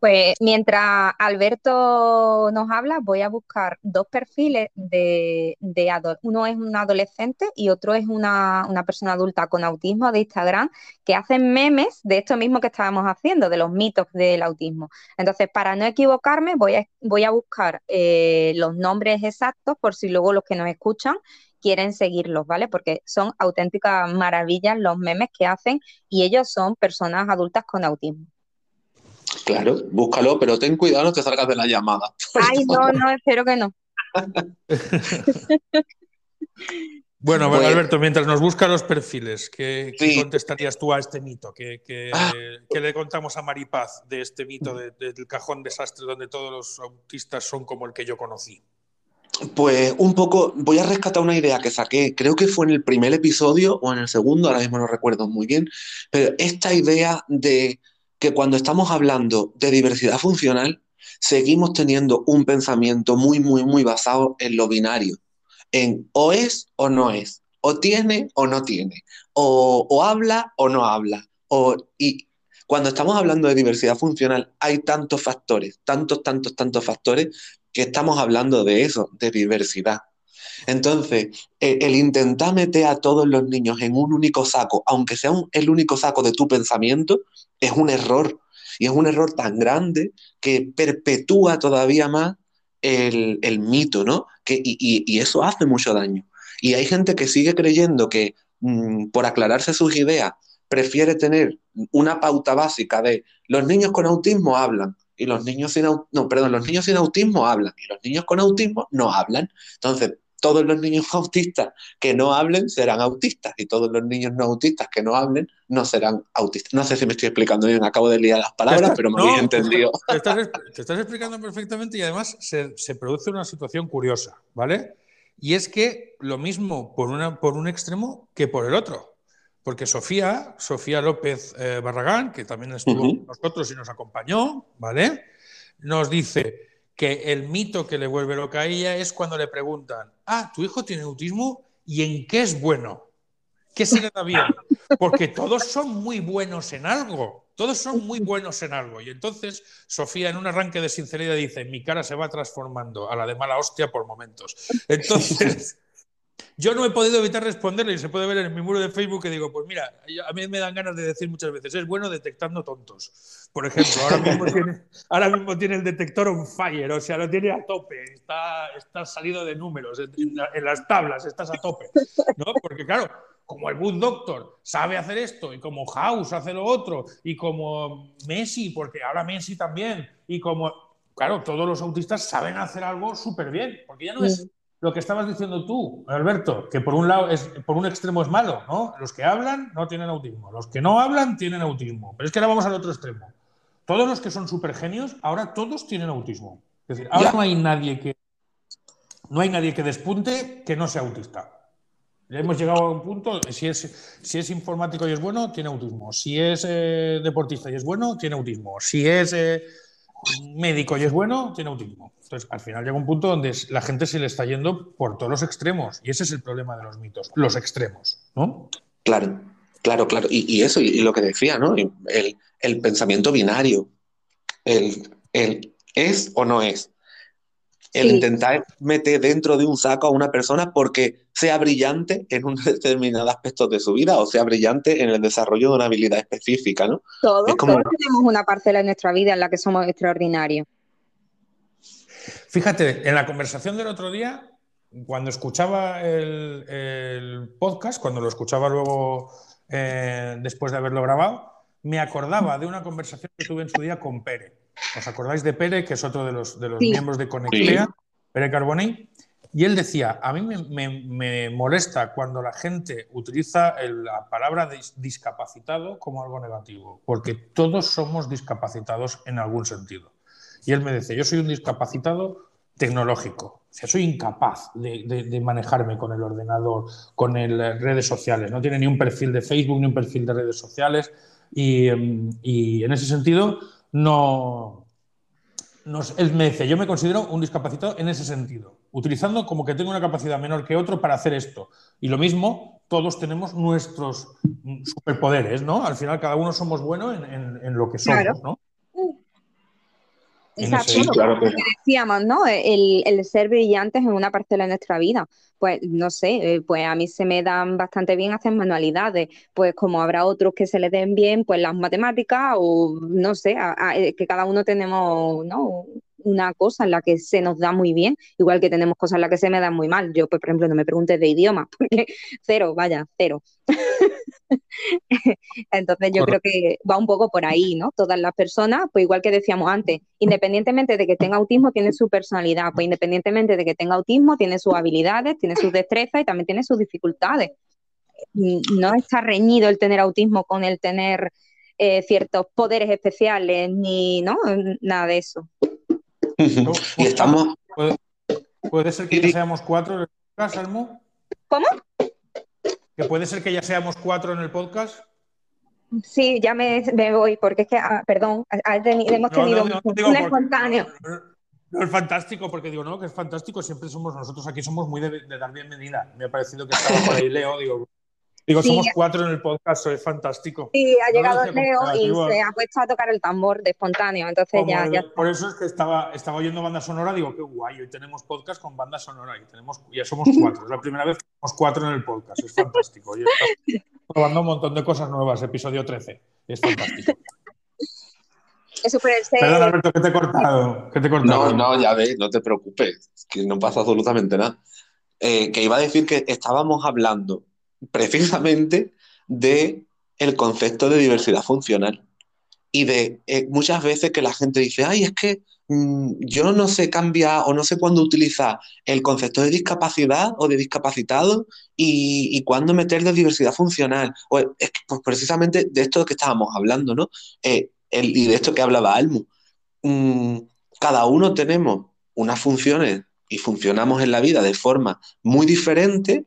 Pues mientras Alberto nos habla, voy a buscar dos perfiles de, de uno es un adolescente y otro es una, persona adulta con autismo de Instagram que hacen memes de esto mismo que estábamos haciendo, de los mitos del autismo. Entonces, para no equivocarme, voy a, voy a buscar eh, los nombres exactos por si luego los que nos escuchan quieren seguirlos, ¿vale? Porque son auténticas maravillas los memes que hacen y ellos son personas adultas con autismo. Claro, búscalo, pero ten cuidado, no te salgas de la llamada. Ay, no, no, espero que no. Bueno, bueno, Alberto, mientras nos busca los perfiles, ¿qué, contestarías tú a este mito? ¿Qué, ah. le contamos a Maripaz de este mito del cajón desastre donde todos los autistas son como el que yo conocí? Pues un poco, voy a rescatar una idea que saqué, creo que fue en el primer episodio o en el segundo, ahora mismo no recuerdo muy bien, pero esta idea de que cuando estamos hablando de diversidad funcional, seguimos teniendo un pensamiento muy, muy, muy basado en lo binario, en o es o no es, o tiene o no tiene, o, habla o no habla. O, y cuando estamos hablando de diversidad funcional, hay tantos factores, tantos, tantos, tantos factores, que estamos hablando de eso, de diversidad. Entonces, e, el, intentar meter a todos los niños en un único saco, aunque sea el único saco de tu pensamiento, es un error. Y es un error tan grande que perpetúa todavía más el, mito, ¿no? Que, y, eso hace mucho daño. Y hay gente que sigue creyendo que mm, por aclararse sus ideas prefiere tener una pauta básica de los niños con autismo hablan y los niños sin no, perdón, los niños sin autismo hablan y los niños con autismo no hablan. Entonces, todos los niños autistas que no hablen serán autistas y todos los niños no autistas que no hablen no serán autistas. No sé si me estoy explicando bien, acabo de liar las palabras, pero me habéis entendido. Te estás, explicando perfectamente y además se, produce una situación curiosa, ¿vale? Y es que lo mismo por, una, por un extremo que por el otro. Porque Sofía, Sofía López eh, Barragán, que también estuvo con nosotros y nos acompañó, ¿vale? Nos dice, que el mito que le vuelve loca a ella es cuando le preguntan, ah, tu hijo tiene autismo y en qué es bueno, qué se le da bien, porque todos son muy buenos en algo, todos son muy buenos en algo. Y entonces Sofía en un arranque de sinceridad dice, mi cara se va transformando a la de mala hostia por momentos. Entonces... Yo no he podido evitar responderle y se puede ver en mi muro de Facebook que digo, pues mira, a mí me dan ganas de decir muchas veces, es bueno detectando tontos. Por ejemplo, ahora mismo tiene, ahora mismo tiene el detector on fire, o sea, lo tiene a tope, está, está salido de números, en, las tablas estás a tope. ¿no? Porque claro, como el Boot Doctor sabe hacer esto, y como House hace lo otro, y como Messi, porque ahora Messi también, y como, claro, todos los autistas saben hacer algo súper bien, porque ya no es lo que estabas diciendo tú, Alberto, que por un lado es, por un extremo es malo, ¿no? Los que hablan no tienen autismo, los que no hablan tienen autismo. Pero es que ahora vamos al otro extremo. Todos los que son súper genios, ahora todos tienen autismo. Es decir, ahora no hay nadie que no hay nadie que despunte que no sea autista. Ya hemos llegado a un punto, si es, si es informático y es bueno, tiene autismo. Si es eh, deportista y es bueno, tiene autismo. Si es eh, médico y es bueno, tiene autismo. Entonces, al final llega un punto donde la gente se le está yendo por todos los extremos. Y ese es el problema de los mitos, los extremos, ¿no? Claro, claro, claro. Y, eso, y, lo que decía, ¿no? El, pensamiento binario. El, el, es o no es. El intentar meter dentro de un saco a una persona porque sea brillante en un determinado aspecto de su vida o sea brillante en el desarrollo de una habilidad específica, ¿no? Todos, todos tenemos una parcela en nuestra vida en la que somos extraordinarios. Fíjate, en la conversación del otro día, cuando escuchaba el, podcast, cuando lo escuchaba luego eh, después de haberlo grabado, me acordaba de una conversación que tuve en su día con Pere. ¿Os acordáis de Pere, que es otro de los, de los miembros de Conectea, Pere Carboni? Y él decía, a mí me, molesta cuando la gente utiliza la palabra discapacitado como algo negativo, porque todos somos discapacitados en algún sentido. Y él me dice, yo soy un discapacitado tecnológico, o sea, soy incapaz de, manejarme con el ordenador, con las redes sociales, no tiene ni un perfil de Facebook ni un perfil de redes sociales y, em, en ese sentido no, él me dice, yo me considero un discapacitado en ese sentido, utilizando como que tengo una capacidad menor que otro para hacer esto. Y lo mismo, todos tenemos nuestros superpoderes, ¿no? Al final cada uno somos buenos en, lo que somos, ¿no? Exacto, Sí, claro que- lo que decíamos, ¿no? El, el ser brillantes en una parcela de nuestra vida. Pues no sé, eh, pues a mí se me dan bastante bien hacer manualidades, pues como habrá otros que se les den bien, pues las matemáticas o no sé, a- a- eh, que cada uno tenemos, ¿no? Una cosa en la que se nos da muy bien, igual que tenemos cosas en las que se me dan muy mal. Yo, pues, por ejemplo, no me preguntes de idiomas, porque cero, vaya, cero. Entonces yo creo que va un poco por ahí, ¿no? Todas las personas, pues igual que decíamos antes, independientemente de que tenga autismo, tiene su personalidad, pues independientemente de que tenga autismo, tiene sus habilidades, tiene sus destrezas y también tiene sus dificultades. Mm, No está reñido el tener autismo con el tener eh, ciertos poderes especiales, ni, ¿no? Nada de eso. Y estamos, ¿Puede, puede ser que ya seamos cuatro en el podcast, Almu? ¿Cómo? ¿Que puede ser que ya seamos cuatro en el podcast? Sí, ya me, me voy, porque es que, ah, perdón, hemos No, no, tenido no, un, espontáneo. no, es fantástico, porque digo, no, que es fantástico, siempre somos nosotros aquí, somos muy de, de dar bienvenida. Me ha parecido que estaba por ahí Leo, digo, digo Sí. somos cuatro en el podcast, es fantástico. Sí, ha llegado Leo y se ha puesto a tocar el tambor de espontáneo, entonces Como ya, el- ya Por eso es que estaba, estaba oyendo banda sonora, digo, qué guay, hoy tenemos podcast con banda sonora y tenemos, ya somos cuatro. Es la primera vez que somos cuatro en el podcast, es fantástico. Y estamos probando un montón de cosas nuevas, episodio 13. Es fantástico. es Perdón, Alberto, que te he cortado. Que te he cortado. No, no, ya ves, no te preocupes, que no pasa absolutamente nada. Eh, que iba a decir que estábamos hablando precisamente de el concepto de diversidad funcional y de eh, muchas veces que la gente dice, ay, es que mm, yo no sé cambiar o no sé cuándo utilizar el concepto de discapacidad o de discapacitado y, y cuándo meter de diversidad funcional. O es pues, precisamente de esto que estábamos hablando, ¿no? Eh, el- y de esto que hablaba Almu. Mm, cada uno tenemos unas funciones y funcionamos en la vida de forma muy diferente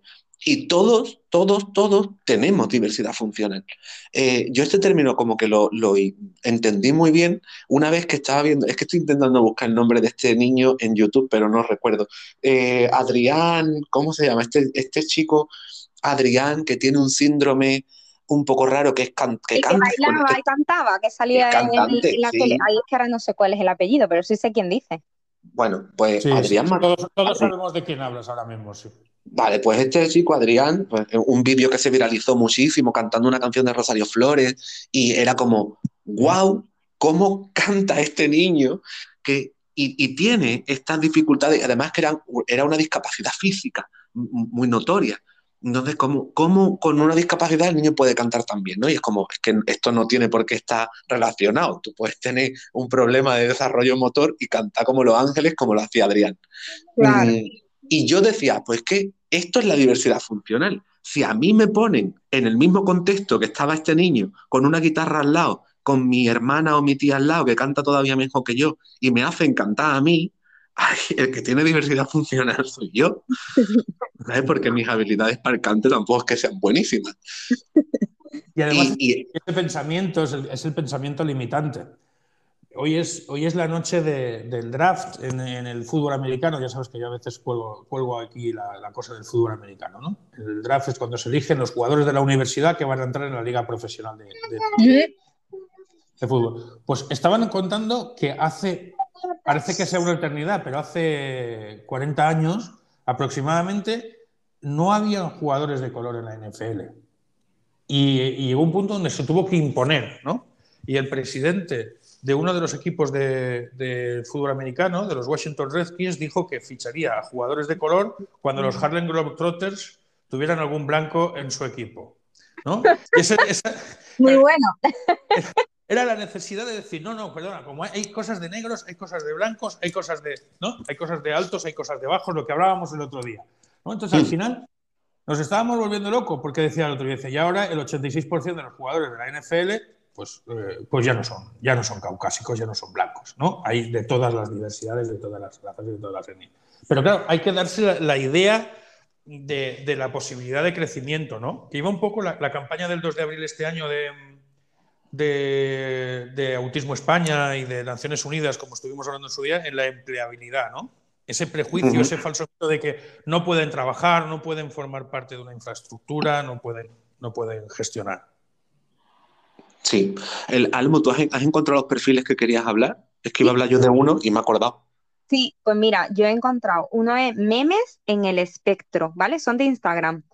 y todos, todos, todos tenemos diversidad funcional. Eh, yo este término como que lo, lo entendí muy bien una vez que estaba viendo, es que estoy intentando buscar el nombre de este niño en YouTube, pero no recuerdo. Eh, Adrián, ¿cómo se llama? Este, este chico, Adrián, que tiene un síndrome un poco raro, que es can- que y que canta. bailaba y cantaba, que salía en, en la sí. tele. Ahí es que ahora no sé cuál es el apellido, pero sí sé quién dice. Bueno, pues Sí, Adrián sí, Mar- todos, todos sabemos de quién hablas ahora mismo, sí. Vale, pues este chico, Adrián, pues, un vídeo que se viralizó muchísimo cantando una canción de Rosario Flores y era como, wow, ¿cómo canta este niño? Que, y, y tiene estas dificultades, además que era, era una discapacidad física muy notoria. Entonces, ¿cómo, ¿cómo con una discapacidad el niño puede cantar también? ¿no? Y es como, es que esto no tiene por qué estar relacionado. Tú puedes tener un problema de desarrollo motor y cantar como los ángeles, como lo hacía Adrián. Claro. Mm, y yo decía, pues que esto es la diversidad funcional. Si a mí me ponen en el mismo contexto que estaba este niño, con una guitarra al lado, con mi hermana o mi tía al lado, que canta todavía mejor que yo, y me hacen cantar a mí, ay, el que tiene diversidad funcional soy yo. ¿Sabes? Porque mis habilidades para el cante tampoco es que sean buenísimas. Y además, Y- y- este pensamiento es el, es el pensamiento limitante. Hoy es, hoy es la noche de- del draft en, en el fútbol americano. Ya sabes que yo a veces cuelgo, cuelgo aquí la, la cosa del fútbol americano. ¿no? El draft es cuando se eligen los jugadores de la universidad que van a entrar en la liga profesional de, de- de fútbol. Pues estaban contando que hace, parece que sea una eternidad, pero hace 40 años aproximadamente no había jugadores de color en la NFL. Y, y llegó un punto donde se tuvo que imponer, ¿no? Y el presidente de uno de los equipos de, de fútbol americano, de los Washington Redskins, dijo que ficharía a jugadores de color cuando los Harlem Globetrotters tuvieran algún blanco en su equipo. ¿no? Y ese- esa- Muy bueno. era la necesidad de decir, no, no, perdona, como hay- cosas de negros, hay cosas de blancos, hay cosas de, ¿no? Hay cosas de altos, hay cosas de bajos, lo que hablábamos el otro día. ¿no? Entonces, al final, nos estábamos volviendo locos porque decía el otro día, y ahora el 86% de los jugadores de la NFL, pues, eh, pues ya no son, ya no son caucásicos, ya no son blancos, ¿no? Hay de todas las diversidades, de todas las razas y de todas las etnias. Pero claro, hay que darse la, la idea de, de la posibilidad de crecimiento, ¿no? Que iba un poco la, la campaña del 2 de abril este año de, de, de Autismo España y de Naciones Unidas, como estuvimos hablando en su día, en la empleabilidad, ¿no? Ese prejuicio, ese falso mito de que no pueden trabajar, no pueden formar parte de una infraestructura, no pueden, no pueden gestionar. Sí. El, Almo, ¿tú has, has encontrado los perfiles que querías hablar Es que iba a hablar yo de uno y me he acordado. Sí, pues mira, yo he encontrado, uno es memes en el espectro, ¿vale? Son de Instagram.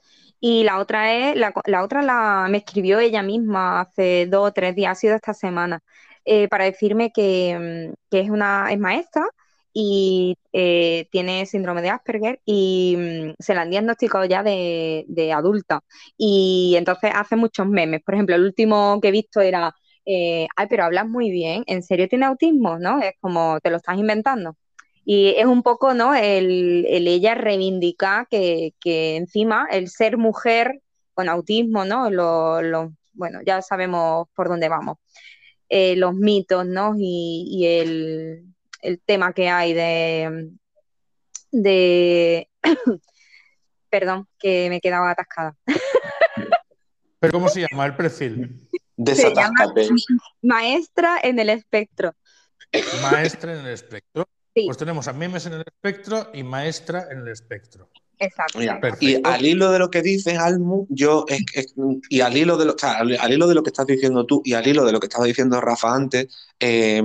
Y la otra es, la, la otra la, me escribió ella misma hace dos o tres días, ha sido esta semana, eh, para decirme que, mm, que es una, es maestra y eh, tiene síndrome de Asperger y mm, se la han diagnosticado ya de, de, adulta. Y entonces hace muchos memes. Por ejemplo, el último que he visto era, eh, ay, pero hablas muy bien, ¿en serio tiene autismo? ¿No? Es como, te lo estás inventando. Y es un poco, ¿no? El, el ella reivindica que, que, encima el ser mujer con autismo, ¿no? Lo, lo, bueno, ya sabemos por dónde vamos. Eh, los mitos, ¿no? Y, y el, el, tema que hay de... de Perdón, que me quedaba atascada. ¿Pero cómo se llama el perfil? Desatascate. Maestra en el espectro. Maestra en el espectro. Sí. Pues tenemos a memes en el espectro y maestra en el espectro. Exacto. Mira, y al hilo de lo que dices, Almu, yo es, es, y al hilo de lo, o sea, al hilo de lo que estás diciendo tú y al hilo de lo que estaba diciendo Rafa antes, eh,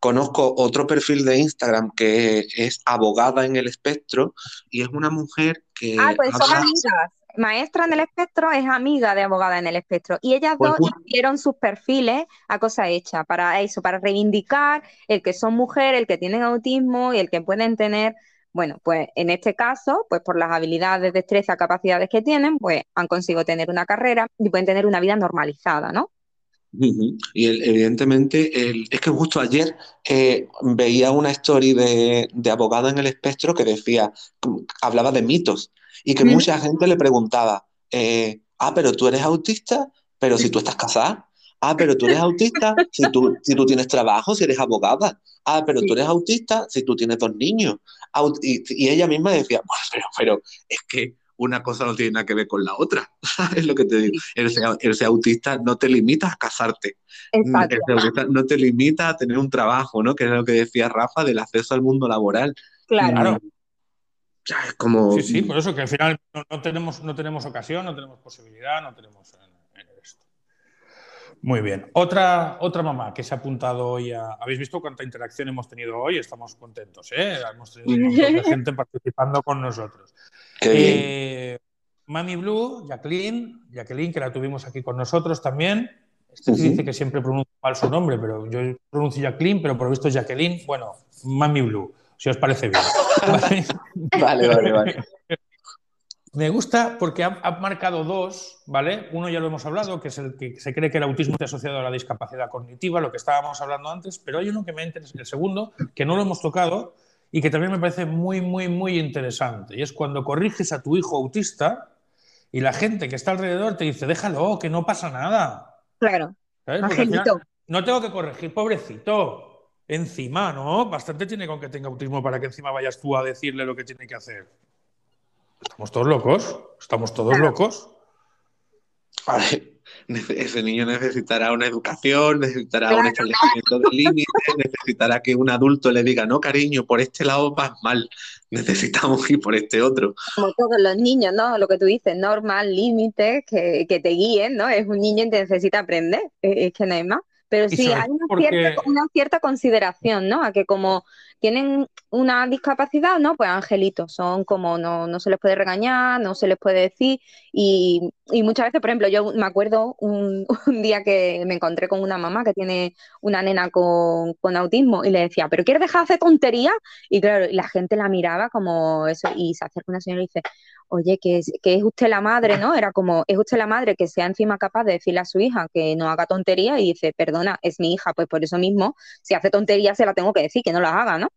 conozco otro perfil de Instagram que es abogada en el espectro y es una mujer que. Ah, pues son amigas. Maestra en el espectro es amiga de abogada en el espectro y ellas pues, dos hicieron sus perfiles a cosa hecha para eso, para reivindicar el que son mujeres, el que tienen autismo y el que pueden tener bueno, pues en este caso, pues por las habilidades, destreza, capacidades que tienen, pues han conseguido tener una carrera y pueden tener una vida normalizada, ¿no? Y el, evidentemente, el, es que justo ayer eh, veía una story de, de, abogado en el espectro que decía, hablaba de mitos y que uh -huh. mucha gente le preguntaba, eh, ah, pero tú eres autista, pero si tú estás casada, ah, pero tú eres autista si tú, si tú tienes trabajo, si eres abogada, ah, pero tú eres autista si tú tienes dos niños. Y, y ella misma decía, bueno, pero, pero es que una cosa no tiene nada que ver con la otra. es lo que te digo. El ser, el ser, autista no te limita a casarte. Exacto. El ser autista no te limita a tener un trabajo, ¿no? Que es lo que decía Rafa del acceso al mundo laboral. Claro. O sea, es como... Sí, sí, por eso que al final no, no, tenemos, no tenemos ocasión, no tenemos posibilidad, no tenemos en, en esto. Muy bien. Otra, otra mamá que se ha apuntado hoy a... ¿Habéis visto cuánta interacción hemos tenido hoy? Estamos contentos, ¿eh? Hemos tenido gente participando con nosotros. Eh, Mami Blue, Jacqueline, Jacqueline, que la tuvimos aquí con nosotros también. Este sí, dice sí. que siempre pronuncio mal su nombre, pero yo pronuncio Jacqueline, pero por visto es Jacqueline. Bueno, Mami Blue, si os parece bien. vale, vale, vale. Me gusta porque ha, ha, marcado dos, ¿vale? Uno ya lo hemos hablado, que es el que se cree que el autismo está asociado a la discapacidad cognitiva, lo que estábamos hablando antes, pero hay uno que me interesa, el segundo, que no lo hemos tocado y que también me parece muy, muy, muy interesante. Y es cuando corriges a tu hijo autista y la gente que está alrededor te dice, déjalo, que no pasa nada. Claro. Angelito. No tengo que corregir, pobrecito. Encima, ¿no? Bastante tiene con que tenga autismo para que encima vayas tú a decirle lo que tiene que hacer. Estamos todos locos, estamos todos claro. locos. Vale. Ese niño necesitará una educación, necesitará claro. un establecimiento de límites, necesitará que un adulto le diga, no, cariño, por este lado vas mal, necesitamos ir por este otro. Como todos los niños, ¿no? Lo que tú dices, normal, límites, que, que, te guíen, ¿no? Es un niño que necesita aprender, es que no hay más. Pero sí, hay una, porque... cierta, una cierta consideración, ¿no? A que como tienen una discapacidad, ¿no? Pues angelitos, son como no, no se les puede regañar, no se les puede decir. Y, y muchas veces, por ejemplo, yo me acuerdo un, un, día que me encontré con una mamá que tiene una nena con, con autismo y le decía, ¿pero quieres dejar de hacer tonterías? Y claro, la gente la miraba como eso y se acerca una señora y dice, oye, que es, que es usted la madre, ¿no? Era como, es usted la madre que sea encima capaz de decirle a su hija que no haga tontería y dice, perdona, es mi hija, pues por eso mismo, si hace tontería se la tengo que decir, que no la haga, ¿no?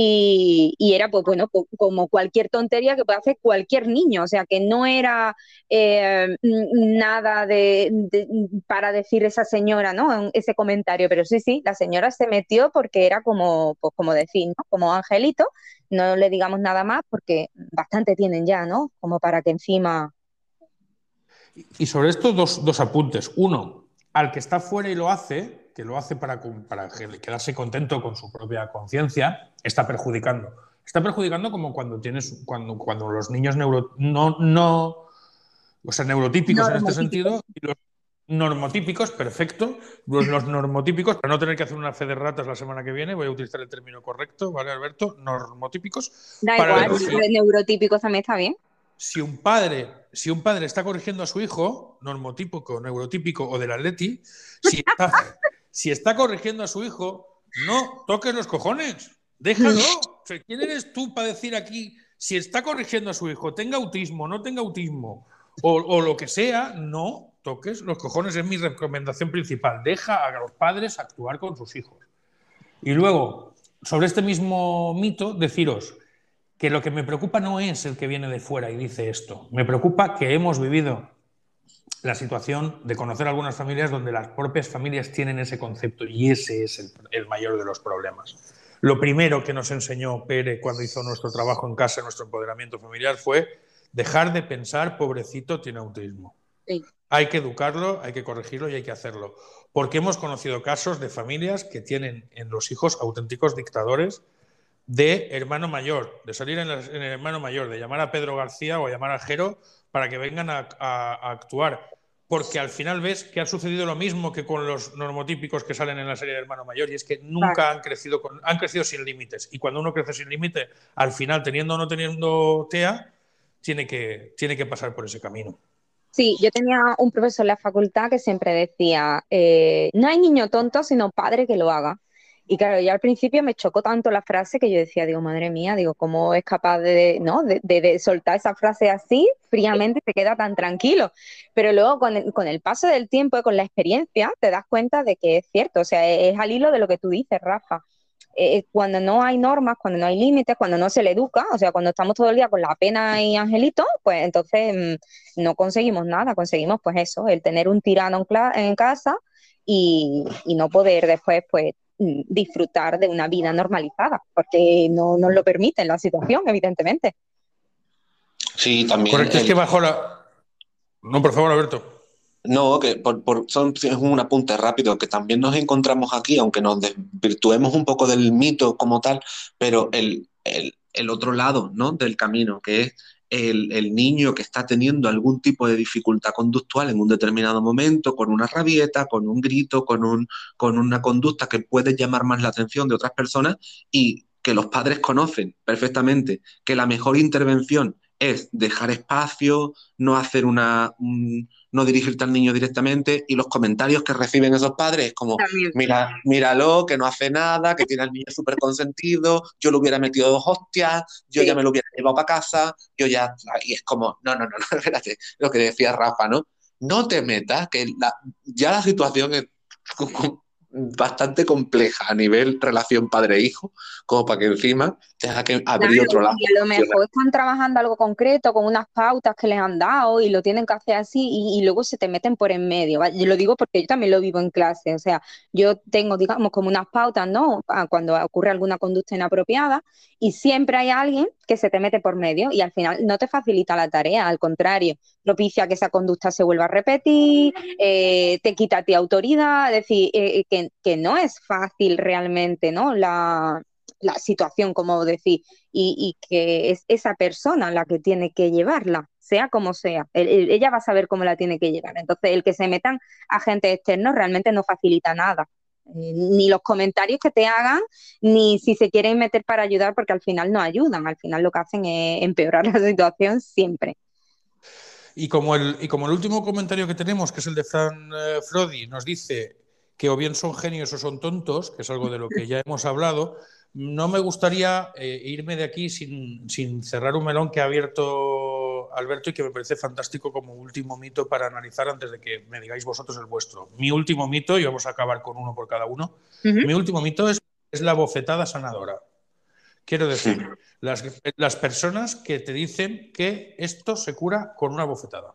Y, era, pues bueno, como cualquier tontería que puede hacer cualquier niño, o sea, que no era eh, nada de, para decir esa señora, ¿no? Ese comentario, pero sí, sí, la señora se metió porque era como, pues como decir, ¿no? Como angelito, no le digamos nada más porque bastante tienen ya, ¿no? Como para que encima... Y sobre esto dos, dos apuntes. Uno, al que está fuera y lo hace, que lo hace para, para quedarse contento con su propia conciencia, está perjudicando. Está perjudicando como cuando tienes, cuando, cuando los niños neuro, no, no, o sea, neurotípicos en este sentido, y los, normotípicos, perfecto. Los, los, normotípicos, para no tener que hacer una fe de ratas la semana que viene, voy a utilizar el término correcto, ¿vale, Alberto? Normotípicos. Da igual, neurotípicos también está bien. Si un padre, si un padre está corrigiendo a su hijo, normotípico, neurotípico o del atleti, si está, si está corrigiendo a su hijo, no toques los cojones, déjalo. ¿Quién eres tú para decir aquí si está corrigiendo a su hijo, tenga autismo, no tenga autismo, o, o lo que sea, no toques los cojones, es mi recomendación principal. Deja a los padres actuar con sus hijos. Y luego, sobre este mismo mito, deciros que lo que me preocupa no es el que viene de fuera y dice esto. Me preocupa que hemos vivido la situación de conocer algunas familias donde las propias familias tienen ese concepto y ese es el, el mayor de los problemas. Lo primero que nos enseñó Pere cuando hizo nuestro trabajo en casa, nuestro empoderamiento familiar, fue dejar de pensar, pobrecito, tiene autismo. Sí. Hay que educarlo, hay que corregirlo y hay que hacerlo. Porque hemos conocido casos de familias que tienen en los hijos auténticos dictadores de hermano mayor, de salir en, el hermano mayor, de llamar a Pedro García o a llamar a Jero para que vengan a, a, a actuar porque al final ves que ha sucedido lo mismo que con los normotípicos que salen en la serie de Hermano Mayor, y es que nunca han crecido con, han crecido sin límites. Y cuando uno crece sin límite, al final, teniendo o no teniendo TEA, tiene que, tiene que pasar por ese camino. Sí, yo tenía un profesor en la facultad que siempre decía, eh, no hay niño tonto, sino padre que lo haga. Y claro, ya al principio me chocó tanto la frase que yo decía, digo, madre mía, digo, ¿cómo es capaz de, ¿no? de, soltar esa frase así fríamente se queda tan tranquilo? Pero luego con el, con el paso del tiempo y con la experiencia te das cuenta de que es cierto, o sea, es al hilo de lo que tú dices, Rafa. Eh, cuando no hay normas, cuando no hay límites, cuando no se le educa, o sea, cuando estamos todo el día con la pena y angelito, pues entonces mmm, no conseguimos nada, conseguimos pues eso, el tener un tirano en, en casa y, y no poder después pues disfrutar de una vida normalizada, porque no nos lo permite la situación, evidentemente. Sí, también. Correcto, el... es que bajo la. No, por favor, Alberto. No, que por, por, son, es un apunte rápido, que también nos encontramos aquí, aunque nos desvirtuemos un poco del mito como tal, pero el, el, el otro lado ¿no? del camino, que es el, niño que está teniendo algún tipo de dificultad conductual en un determinado momento, con una rabieta, con un grito, con, un, con una conducta que puede llamar más la atención de otras personas y que los padres conocen perfectamente que la mejor intervención es dejar espacio, no hacer una, un, no dirigirte al niño directamente y los comentarios que reciben esos padres como, mira, míralo, que no hace nada, que tiene al niño súper consentido, yo lo hubiera metido dos hostias, yo sí. ya me lo hubiera llevado para casa, yo ya, y es como, no, no, no, no, espérate, lo que decía Rafa, ¿no? No te metas, que la, ya la situación es bastante compleja a nivel relación padre-hijo, como para que encima tenga que abrir claro, otro lado. Y a lo mejor están trabajando algo concreto con unas pautas que les han dado y lo tienen que hacer así y, y luego se te meten por en medio. ¿vale? Yo lo digo porque yo también lo vivo en clase, o sea, yo tengo, digamos, como unas pautas, ¿no? Cuando ocurre alguna conducta inapropiada y siempre hay alguien que se te mete por medio y al final no te facilita la tarea, al contrario, propicia que esa conducta se vuelva a repetir, eh, te quita a ti autoridad, es decir, eh, que, que, no es fácil realmente, ¿no? La, situación, como decir, y, que es esa persona la que tiene que llevarla, sea como sea. El, el, ella va a saber cómo la tiene que llevar. Entonces, el que se metan agentes externos realmente no facilita nada. Eh, ni los comentarios que te hagan, ni si se quieren meter para ayudar, porque al final no ayudan, al final lo que hacen es empeorar la situación siempre. Y como el, y como el último comentario que tenemos, que es el de Fran eh, Frodi, nos dice que o bien son genios o son tontos, que es algo de lo que ya hemos hablado, no me gustaría eh, irme de aquí sin, sin, cerrar un melón que ha abierto Alberto y que me parece fantástico como último mito para analizar antes de que me digáis vosotros el vuestro. Mi último mito, y vamos a acabar con uno por cada uno, uh -huh. mi último mito es, es, la bofetada sanadora. Quiero decir, sí. las, las, personas que te dicen que esto se cura con una bofetada.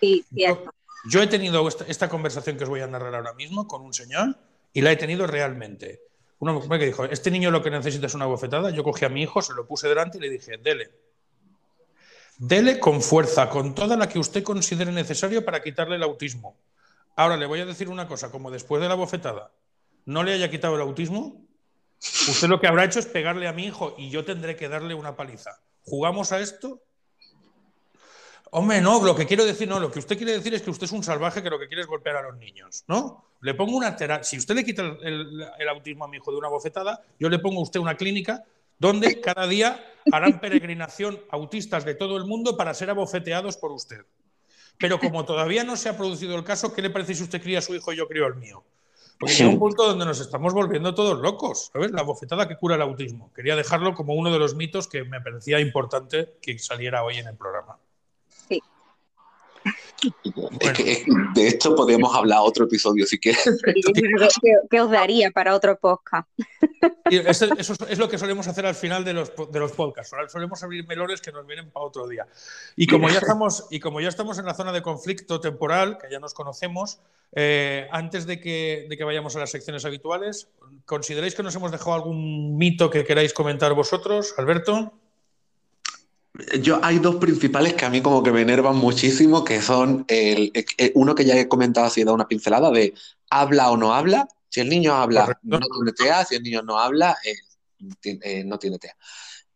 Sí, yo, yo, he tenido esta, esta conversación que os voy a narrar ahora mismo con un señor y la he tenido realmente una mujer que dijo, este niño lo que necesita es una bofetada, yo cogí a mi hijo, se lo puse delante y le dije, dele. Dele con fuerza, con toda la que usted considere necesario para quitarle el autismo. Ahora le voy a decir una cosa, como después de la bofetada no le haya quitado el autismo, usted lo que habrá hecho es pegarle a mi hijo y yo tendré que darle una paliza. ¿Jugamos a esto? Hombre, no, lo que quiero decir, no, lo que usted quiere decir es que usted es un salvaje que lo que quiere es golpear a los niños, ¿no? Le pongo una terapia. Si usted le quita el, el, autismo a mi hijo de una bofetada, yo le pongo a usted una clínica donde cada día harán peregrinación autistas de todo el mundo para ser abofeteados por usted. Pero como todavía no se ha producido el caso, ¿qué le parece si usted cría a su hijo y yo crío el mío? Porque llega un punto donde nos estamos volviendo todos locos, ¿sabes? La bofetada que cura el autismo. Quería dejarlo como uno de los mitos que me parecía importante que saliera hoy en el programa. De esto podemos hablar otro episodio si quieres. ¿Qué, os daría para otro podcast? Eso, es lo que solemos hacer al final de los, de los podcasts. Solemos abrir melones que nos vienen para otro día. Y como ya estamos, y como ya estamos en la zona de conflicto temporal, que ya nos conocemos, eh, antes de que, de que vayamos a las secciones habituales, ¿consideráis que nos hemos dejado algún mito que queráis comentar vosotros, Alberto? Yo hay dos principales que a mí como que me enervan muchísimo, que son el, uno que ya he comentado así, dado una pincelada de habla o no habla. Si el niño habla, no tiene TEA, si el niño no habla, eh, eh, no tiene TEA.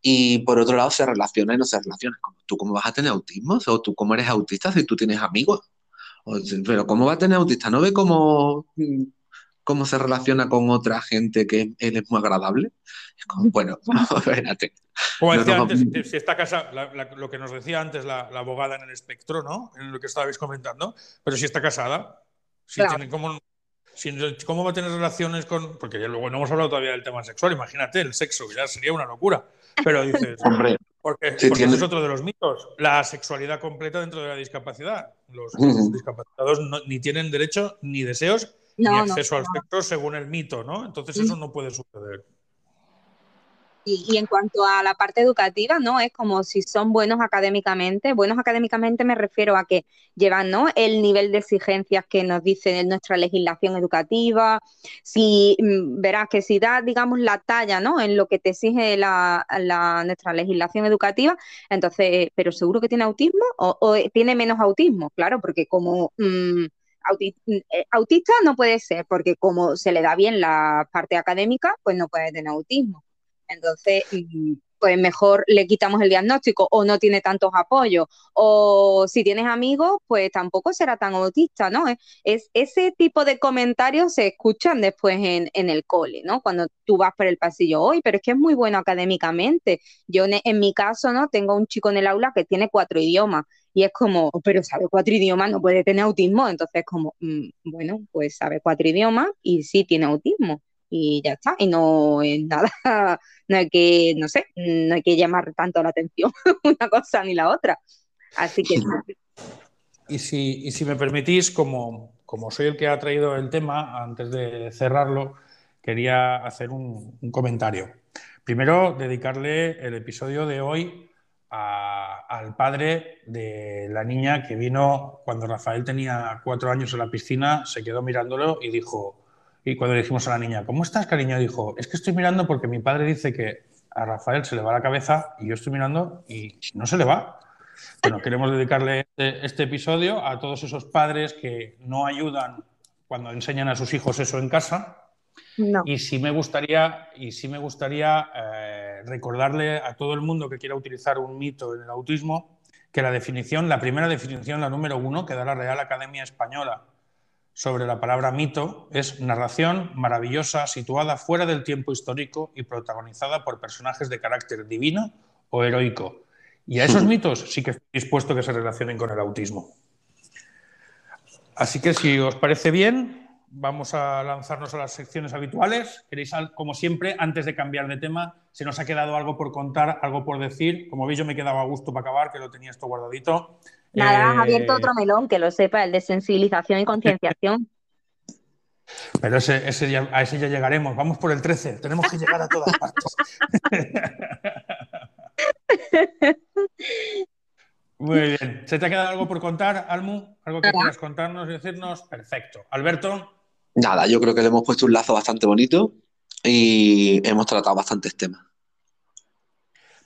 Y por otro lado, se relaciona y no se relaciona. ¿Tú cómo vas a tener autismo? ¿O tú cómo eres autista si tú tienes amigos? pero ¿cómo va a tener autista? ¿No ve cómo cómo se relaciona con otra gente que él es muy agradable. Es como, bueno, espérate. Como decía antes, si está casada, lo que nos decía antes la, abogada en el espectro, ¿no? En lo que estabais comentando, pero si está casada, si tiene como, ¿cómo va a tener relaciones con.? Porque ya luego no hemos hablado todavía del tema sexual, imagínate, el sexo, ya sería una locura. Pero dices, Hombre, porque, es otro de los mitos, la sexualidad completa dentro de la discapacidad. Los, discapacitados ni tienen derecho ni deseos ni acceso al sexo según el mito, ¿no? Entonces eso no puede suceder. Y, en cuanto a la parte educativa, ¿no? Es como si son buenos académicamente. Buenos académicamente me refiero a que llevan, ¿no? El nivel de exigencias que nos dice nuestra legislación educativa. Si mm, verás que si da, digamos, la talla, ¿no? En lo que te exige la, nuestra legislación educativa, entonces, pero seguro que tiene autismo o, tiene menos autismo, claro, porque como mm, eh, autista no puede ser, porque como se le da bien la parte académica, pues no puede tener autismo. Entonces, mm, pues mejor le quitamos el diagnóstico o no tiene tantos apoyos. O si tienes amigos, pues tampoco será tan autista, ¿no? Es, ese tipo de comentarios se escuchan después en, el cole, ¿no? Cuando tú vas por el pasillo, hoy, pero es que es muy bueno académicamente. Yo en mi caso, ¿no? Tengo un chico en el aula que tiene cuatro idiomas y es como, pero sabe cuatro idiomas, no puede tener autismo. Entonces, como, mm, bueno, pues sabe cuatro idiomas y sí tiene autismo. Y ya está. Y no es nada, no hay que, no sé, no hay que llamar tanto la atención una cosa ni la otra. Así que. Y si, y si me permitís, como, como soy el que ha traído el tema, antes de cerrarlo, quería hacer un, un comentario. Primero, dedicarle el episodio de hoy al padre de la niña que vino cuando Rafael tenía cuatro años en la piscina, se quedó mirándolo y dijo, y cuando le dijimos a la niña, ¿cómo estás, cariño? Dijo, es que estoy mirando porque mi padre dice que a Rafael se le va la cabeza y yo estoy mirando y no se le va. Bueno, queremos dedicarle este, este episodio a todos esos padres que no ayudan cuando enseñan a sus hijos eso en casa y sí me gustaría, y sí me gustaría eh, recordarle a todo el mundo que quiera utilizar un mito en el autismo que la definición, la primera definición, la número uno, que da la Real Academia Española sobre la palabra mito, es narración maravillosa situada fuera del tiempo histórico y protagonizada por personajes de carácter divino o heroico. Y a esos mitos sí que estoy dispuesto que se relacionen con el autismo. Así que si os parece bien, vamos a lanzarnos a las secciones habituales. ¿Queréis, como siempre, antes de cambiar de tema, si nos ha quedado algo por contar, algo por decir? Como veis, yo me quedaba a gusto para acabar, que lo tenía esto guardadito. Nada, has eh, abierto otro melón, que lo sepa, el de sensibilización y concienciación. Pero ese, a ese ya llegaremos. Vamos por el 13. Tenemos que llegar a todas partes. Muy bien. ¿Se te ha quedado algo por contar, Almu? ¿Algo que quieras contarnos y decirnos? Perfecto. Alberto. Nada, yo creo que le hemos puesto un lazo bastante bonito y hemos tratado bastantes temas.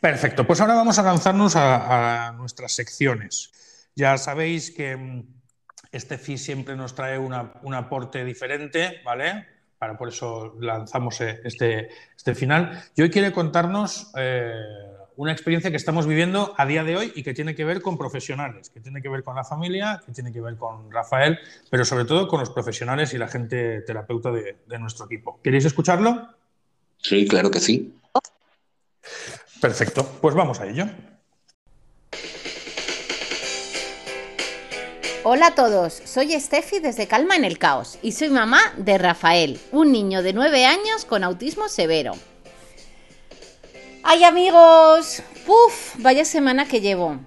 Perfecto, pues ahora vamos a lanzarnos a, nuestras secciones. Ya sabéis que mm, este FI siempre nos trae un aporte diferente, ¿vale? Para, por eso lanzamos eh, este, este final. Y hoy quiere contarnos eh, una experiencia que estamos viviendo a día de hoy y que tiene que ver con profesionales, que tiene que ver con la familia, que tiene que ver con Rafael, pero sobre todo con los profesionales y la gente terapeuta de, de nuestro equipo. ¿Queréis escucharlo? Sí, claro que sí. Perfecto, pues vamos a ello. Hola a todos, soy Steffi desde Calma en el Caos y soy mamá de Rafael, un niño de 9 años con autismo severo. ¡Ay amigos! ¡Puf! Vaya semana que llevo.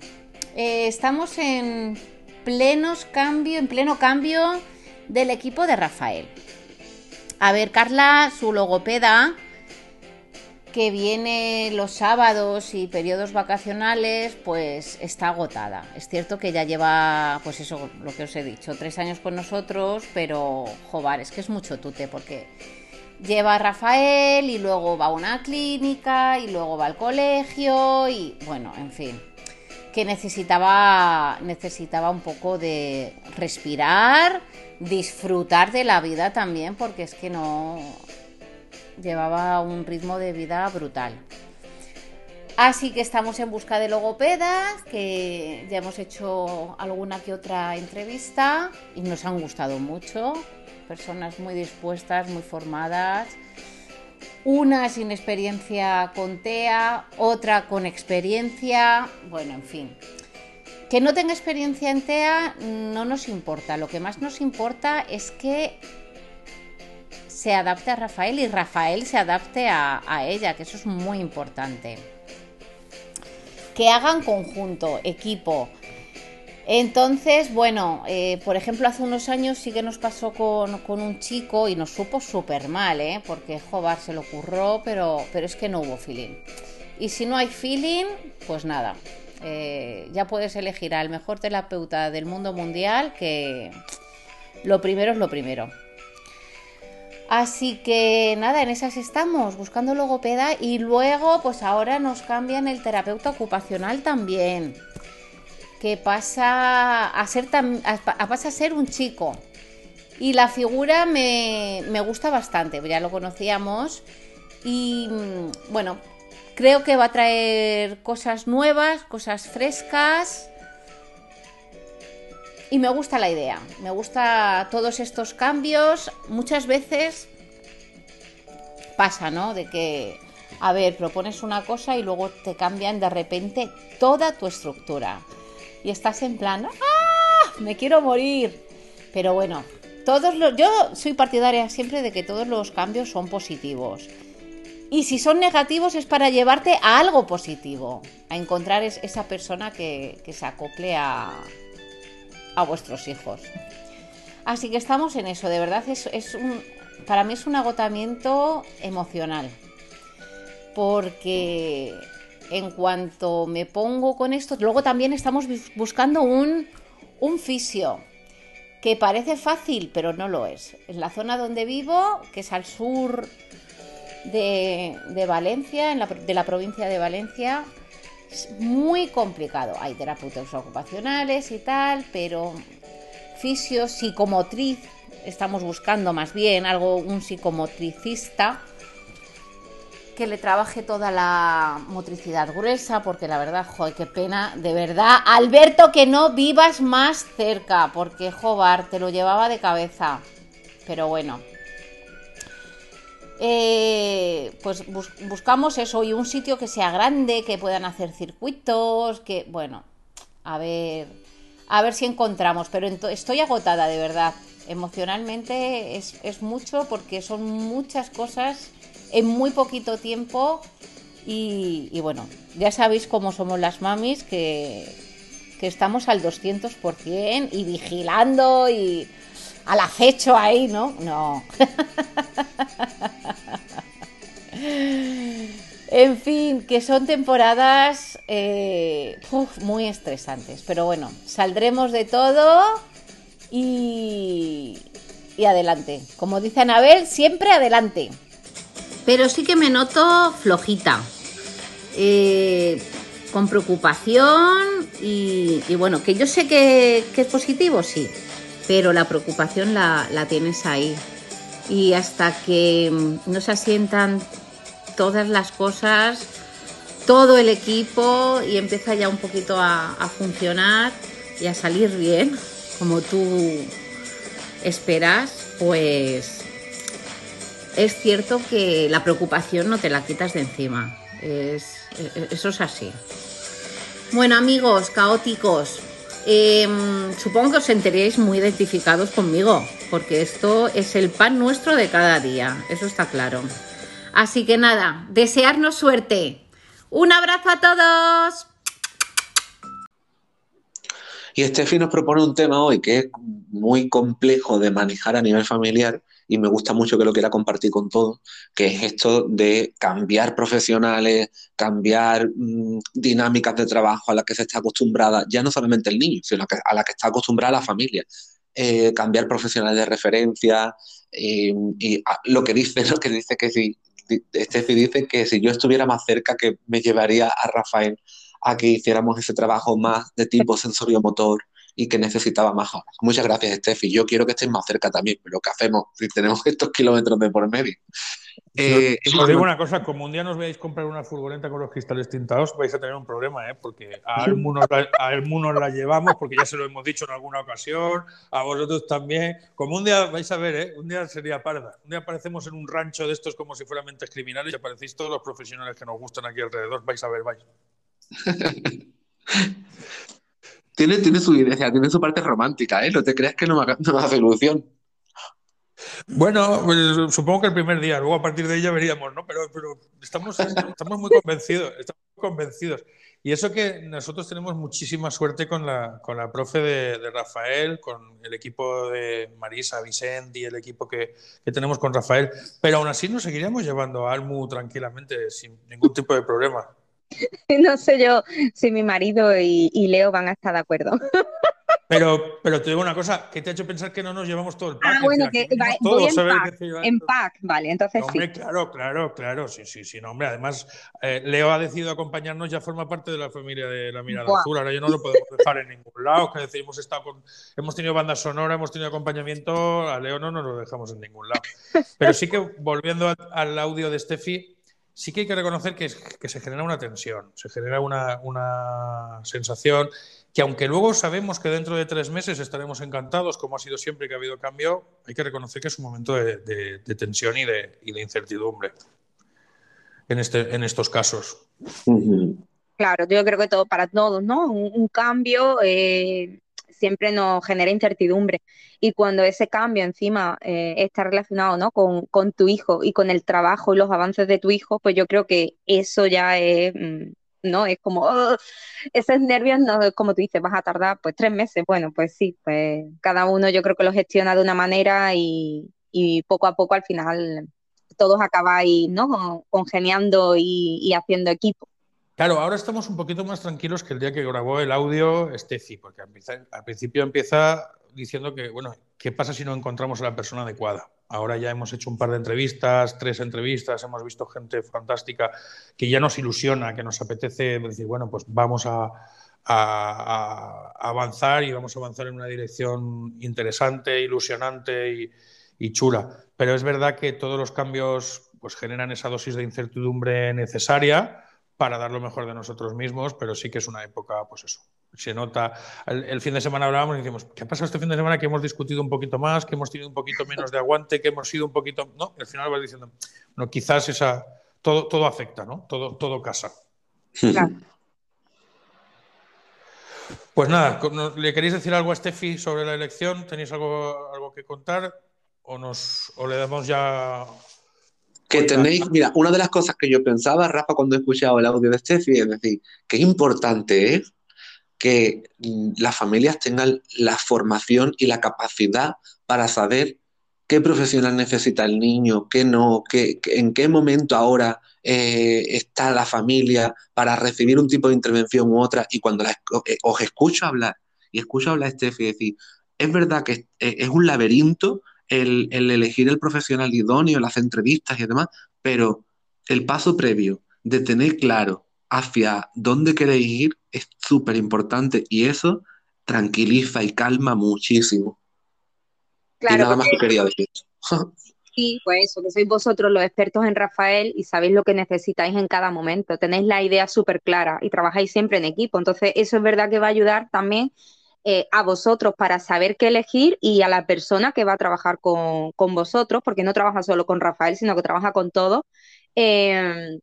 Eh, estamos en plenos cambio, en pleno cambio del equipo de Rafael. A ver, Carla, su logopeda, que viene los sábados y periodos vacacionales, pues está agotada. Es cierto que ya lleva, pues eso, lo que os he dicho, tres años con nosotros, pero, joder, es que es mucho tute, porque lleva a Rafael y luego va a una clínica y luego va al colegio y, bueno, en fin, que necesitaba, necesitaba un poco de respirar, disfrutar de la vida también, porque es que no, llevaba un ritmo de vida brutal. Así que estamos en busca de logopedas, que ya hemos hecho alguna que otra entrevista y nos han gustado mucho. Personas muy dispuestas, muy formadas. Una sin experiencia con TEA, otra con experiencia. Bueno, en fin. Que no tenga experiencia en TEA no nos importa. Lo que más nos importa es que se adapte a Rafael y Rafael se adapte a, ella, que eso es muy importante. Que hagan conjunto, equipo. Entonces, bueno, eh, por ejemplo, hace unos años sí que nos pasó con, un chico y nos supo súper mal, ¿eh? Porque Jobar se lo ocurrió, pero, pero es que no hubo feeling. Y si no hay feeling, pues nada, eh, ya puedes elegir al mejor terapeuta del mundo mundial, que lo primero es lo primero. Así que nada, en esas estamos, buscando logopeda y luego pues ahora nos cambian el terapeuta ocupacional también, que pasa a ser, ser un chico. Y la figura me, me gusta bastante, ya lo conocíamos y mm, bueno, creo que va a traer cosas nuevas, cosas frescas y me gusta la idea, me gusta todos estos cambios. Muchas veces pasa, ¿no? De que, a ver, propones una cosa y luego te cambian de repente toda tu estructura. Y estás en plan, ¡ah! Me quiero morir. Pero bueno, todos los, yo soy partidaria siempre de que todos los cambios son positivos. Y si son negativos es para llevarte a algo positivo, a encontrar esa persona que se acople a, a vuestros hijos. Así que estamos en eso, de verdad es, es un, para mí es un agotamiento emocional, porque en cuanto me pongo con esto, luego también estamos buscando un, un fisio, que parece fácil, pero no lo es. En la zona donde vivo, que es al sur de, de Valencia, en la, de la provincia de Valencia, es muy complicado. Hay terapeutas ocupacionales y tal, pero fisio, psicomotriz, estamos buscando más bien algo, un psicomotricista que le trabaje toda la motricidad gruesa, porque la verdad, joder, qué pena, de verdad, Alberto, que no vivas más cerca, porque Jobar te lo llevaba de cabeza. Pero bueno, eh, pues buscamos eso y un sitio que sea grande, que puedan hacer circuitos, que bueno, a ver, a ver si encontramos, pero estoy agotada de verdad. Emocionalmente es, mucho porque son muchas cosas en muy poquito tiempo y, bueno, ya sabéis cómo somos las mamis que, que estamos al 200% y vigilando y al acecho ahí, ¿no? No. en fin, que son temporadas eh, muy estresantes. Pero bueno, saldremos de todo y, y adelante. Como dice Anabel, siempre adelante. Pero sí que me noto flojita. Eh, con preocupación y, bueno, que yo sé que, es positivo, sí pero la preocupación la, tienes ahí. Y hasta que mm, no se asientan todas las cosas, todo el equipo y empieza ya un poquito a funcionar y a salir bien, como tú esperas, pues es cierto que la preocupación no te la quitas de encima. Es, eso es así. Bueno, amigos caóticos, em, supongo que os sentiréis muy identificados conmigo, porque esto es el pan nuestro de cada día, eso está claro. Así que nada, desearnos suerte. Un abrazo a todos. Y Steffi nos propone un tema hoy que es muy complejo de manejar a nivel familiar y me gusta mucho que lo quiera compartir con todos, que es esto de cambiar profesionales, cambiar mmm, dinámicas de trabajo a las que se está acostumbrada, ya no solamente el niño, sino a la que está acostumbrada la familia. Eh, cambiar profesionales de referencia eh, y a, lo que dice, lo que dice que si Steffi dice que si yo estuviera más cerca que me llevaría a Rafael a que hiciéramos ese trabajo más de tipo sensorio-motor y que necesitaba más horas. Muchas gracias, Steffi. Yo quiero que estéis más cerca también, pero ¿qué hacemos si tenemos estos kilómetros de por medio? Eh, os digo una cosa, como un día nos veáis comprar una furgoneta con los cristales tintados, vais a tener un problema, ¿eh? porque a Elmu, nos nos la llevamos, porque ya se lo hemos dicho en alguna ocasión, a vosotros también. Como un día vais a ver, ¿eh? un día sería parda. Un día aparecemos en un rancho de estos como si fueran mentes criminales y aparecéis todos los profesionales que nos gustan aquí alrededor. Vais a ver, vais. tiene, tiene su idea, tiene su parte romántica, ¿eh? No te creas que no me, no me hace. Bueno, pues, supongo que el primer día, luego a partir de ella veríamos, ¿no? Pero, pero estamos, estamos muy convencidos, estamos convencidos. Y eso que nosotros tenemos muchísima suerte con la, con la profe de, de Rafael, con el equipo de Marisa, Vicente y el equipo que, que, tenemos con Rafael, pero aún así nos seguiríamos llevando a Almu tranquilamente, sin ningún tipo de problema. No sé yo si mi marido y, y Leo van a estar de acuerdo. Pero, pero te digo una cosa, ¿qué te ha hecho pensar que no nos llevamos todo el pack? Ah, bueno, que va, voy en, pack, en pack, vale, entonces no, hombre, sí. Claro, claro, claro, sí, sí, sí, no, hombre, además eh, Leo ha decidido acompañarnos, ya forma parte de la familia de la Mirada Buah. Azul, ahora ya no lo podemos dejar en ningún lado, que decir, hemos, estado con, hemos tenido banda sonora, hemos tenido acompañamiento, a Leo no nos lo dejamos en ningún lado. Pero sí que, volviendo al audio de Steffi, sí que hay que reconocer que, que se genera una tensión, se genera una, una, sensación que aunque luego sabemos que dentro de tres meses estaremos encantados, como ha sido siempre que ha habido cambio, hay que reconocer que es un momento de, de, de tensión y de, y de, incertidumbre en, este, en estos casos. Claro, yo creo que todo para todos, ¿no? Un, un cambio eh, siempre nos genera incertidumbre. Y cuando ese cambio encima eh, está relacionado ¿no? con, con, tu hijo y con el trabajo y los avances de tu hijo, pues yo creo que eso ya es, ¿no? Es como, oh, esos nervios, no, como tú dices, vas a tardar pues tres meses. Bueno, pues sí, pues cada uno yo creo que lo gestiona de una manera y, y poco a poco al final todos acabáis, ¿no? Congeniando y, y haciendo equipo. Claro, ahora estamos un poquito más tranquilos que el día que grabó el audio Steffi, porque al principio empieza diciendo que, bueno, ¿qué pasa si no encontramos a la persona adecuada? Ahora ya hemos hecho un par de entrevistas, tres entrevistas, hemos visto gente fantástica que ya nos ilusiona, que nos apetece decir, bueno, pues vamos a, avanzar y vamos a avanzar en una dirección interesante, ilusionante y, y chula. Pero es verdad que todos los cambios pues, generan esa dosis de incertidumbre necesaria para dar lo mejor de nosotros mismos, pero sí que es una época, pues eso, se nota. El, el, fin de semana hablábamos y decimos, ¿qué ha pasado este fin de semana? Que hemos discutido un poquito más, que hemos tenido un poquito menos de aguante, que hemos sido un poquito... No, al final vas diciendo, no, quizás esa... Todo, todo afecta, ¿no? Todo, todo casa. Claro. Pues nada, ¿le queréis decir algo a Steffi sobre la elección? ¿Tenéis algo, algo que contar? ¿O, nos, ¿O le damos ya que tenéis, mira, una de las cosas que yo pensaba, Rafa, cuando he escuchado el audio de Steffi, es decir, qué importante es que las familias tengan la formación y la capacidad para saber qué profesional necesita el niño, qué no, qué, en qué momento ahora eh, está la familia para recibir un tipo de intervención u otra. Y cuando la, eh, os escucho hablar y escucho hablar a Steffi decir, es verdad que es un laberinto el, el, elegir el profesional idóneo, las entrevistas y demás, pero el paso previo de tener claro hacia dónde queréis ir es súper importante y eso tranquiliza y calma muchísimo. Claro, y nada más que quería decir. Sí, pues eso, que sois vosotros los expertos en Rafael y sabéis lo que necesitáis en cada momento. Tenéis la idea súper clara y trabajáis siempre en equipo. Entonces, eso es verdad que va a ayudar también eh, a vosotros para saber qué elegir y a la persona que va a trabajar con, vosotros, porque no trabaja solo con Rafael, sino que trabaja con todos. Eh,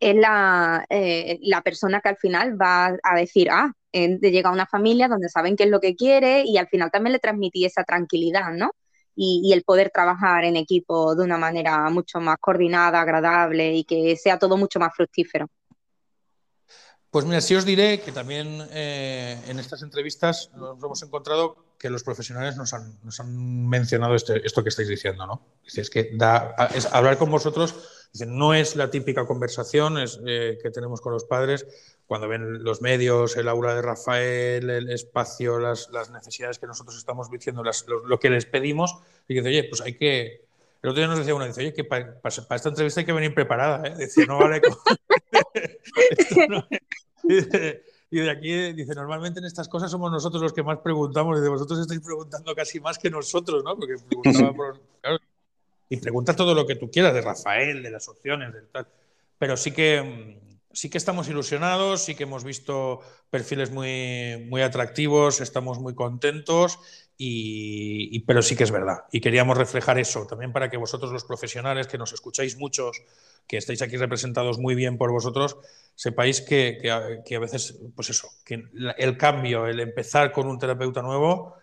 es la, eh, la, persona que al final va a decir, ah, llega a una familia donde saben qué es lo que quiere y al final también le transmití esa tranquilidad, ¿no? y, el poder trabajar en equipo de una manera mucho más coordinada, agradable y que sea todo mucho más fructífero. Pues mira, sí os diré que también eh, en estas entrevistas nos hemos encontrado que los profesionales nos han, mencionado este, esto que estáis diciendo, ¿no? Es que da, hablar con vosotros, no es la típica conversación es, eh, que tenemos con los padres, cuando ven los medios, el aula de Rafael, el espacio, las, necesidades que nosotros estamos diciendo, lo, que les pedimos, y dice, oye, pues hay que... El otro día nos decía uno, dice, oye, que para, esta entrevista hay que venir preparada, ¿eh? Dice, no vale... y de aquí dice, normalmente en estas cosas somos nosotros los que más preguntamos, y de vosotros estáis preguntando casi más que nosotros, ¿no? Porque preguntaba por... y pregunta todo lo que tú quieras de Rafael, de las opciones, del tal. Pero sí que sí que estamos ilusionados, sí que hemos visto perfiles muy, muy atractivos, estamos muy contentos, y, pero sí que es verdad. Y queríamos reflejar eso también para que vosotros los profesionales, que nos escucháis muchos, que estáis aquí representados muy bien por vosotros, sepáis que, a, veces, pues eso, el cambio, el empezar con un terapeuta nuevo,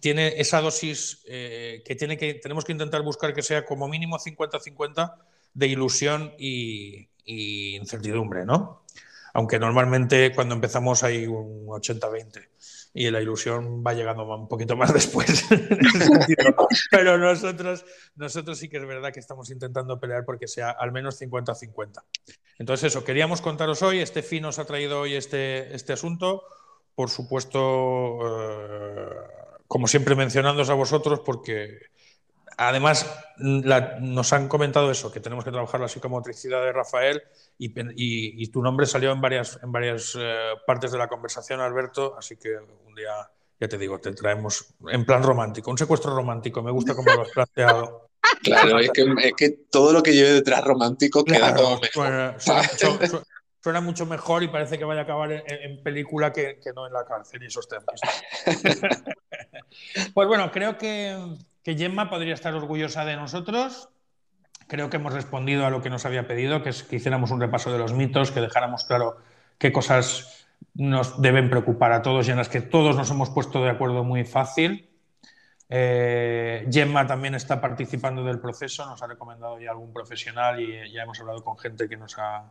tiene esa dosis eh, que, tiene que tenemos que intentar buscar que sea como mínimo 50-50 de ilusión y, y incertidumbre, ¿no? Aunque normalmente cuando empezamos hay un 80-20 y la ilusión va llegando un poquito más después. Pero nosotros, nosotros sí que es verdad que estamos intentando pelear porque sea al menos 50-50. Entonces eso, queríamos contaros hoy, este fin nos ha traído hoy este, este asunto, por supuesto, eh, como siempre mencionándoos a vosotros porque Además, nos han comentado eso, que tenemos que trabajar la psicomotricidad de Rafael y, tu nombre salió en varias, en varias eh, partes de la conversación, Alberto, así que un día, ya te digo, te traemos en plan romántico, un secuestro romántico, me gusta cómo lo has planteado. Claro, es que, todo lo que lleve detrás romántico queda todo mejor. Suena, mucho, mejor y parece que vaya a acabar en, película que, que, no en la cárcel y esos temas. pues bueno, creo que que Gemma podría estar orgullosa de nosotros. Creo que hemos respondido a lo que nos había pedido, que es que hiciéramos un repaso de los mitos, que dejáramos claro qué cosas nos deben preocupar a todos y en las que todos nos hemos puesto de acuerdo muy fácil. Eh, Gemma también está participando del proceso, nos ha recomendado ya algún profesional y ya hemos hablado con gente que nos ha,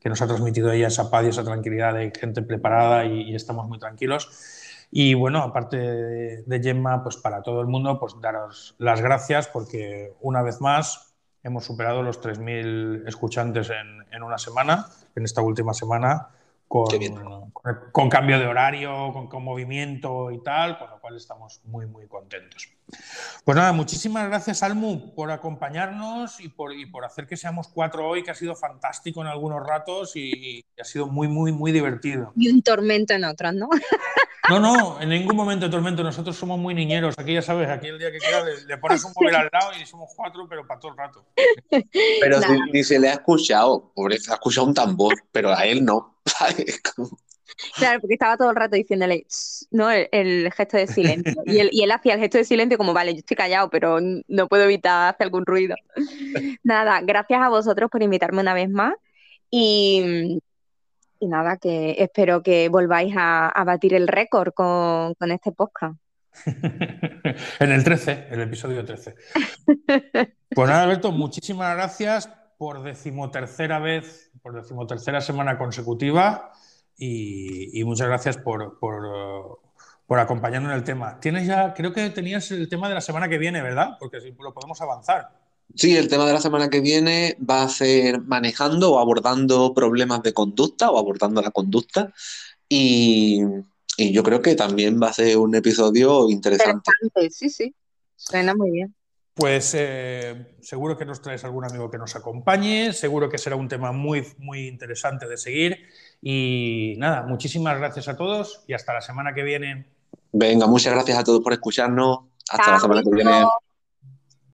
que nos ha transmitido esa paz y esa tranquilidad de gente preparada y estamos muy tranquilos. Y bueno, aparte de, Gemma, pues para todo el mundo, pues daros las gracias porque una vez más hemos superado los 3.000 escuchantes en, en, una semana, en esta última semana, con, con, cambio de horario, con, con, movimiento y tal, con lo cual estamos muy, muy contentos. Pues nada, muchísimas gracias, Almu, por acompañarnos y por, y por hacer que seamos cuatro hoy, que ha sido fantástico en algunos ratos y, y ha sido muy, muy, muy divertido. Y un tormento en otros, ¿no? No, no, en ningún momento de tormento. Nosotros somos muy niñeros. Aquí ya sabes, aquí el día que quieras le, pones un móvil al lado y somos cuatro, pero para todo el rato. Pero ni, se le ha escuchado. Pobre, ha escuchado un tambor, pero a él no. Claro, porque estaba todo el rato diciéndole, ¿no? El, gesto de silencio. Y él, y él, hacía el gesto de silencio como, vale, yo estoy callado, pero no puedo evitar hacer algún ruido. Nada, gracias a vosotros por invitarme una vez más. Y, y nada, que espero que volváis a, batir el récord con, este podcast. en el 13, el episodio 13. pues nada, Alberto, muchísimas gracias por decimotercera vez, por decimotercera semana consecutiva y, muchas gracias por, por, por, acompañarnos en el tema. Tienes ya, creo que tenías el tema de la semana que viene, ¿verdad? Porque si lo podemos avanzar. Sí, el tema de la semana que viene va a ser manejando o abordando problemas de conducta o abordando la conducta. Y, yo creo que también va a ser un episodio interesante. sí, sí. Suena muy bien. Pues eh, seguro que nos traes algún amigo que nos acompañe, seguro que será un tema muy, muy interesante de seguir. Y nada, muchísimas gracias a todos y hasta la semana que viene. Venga, muchas gracias a todos por escucharnos. Hasta la semana que viene.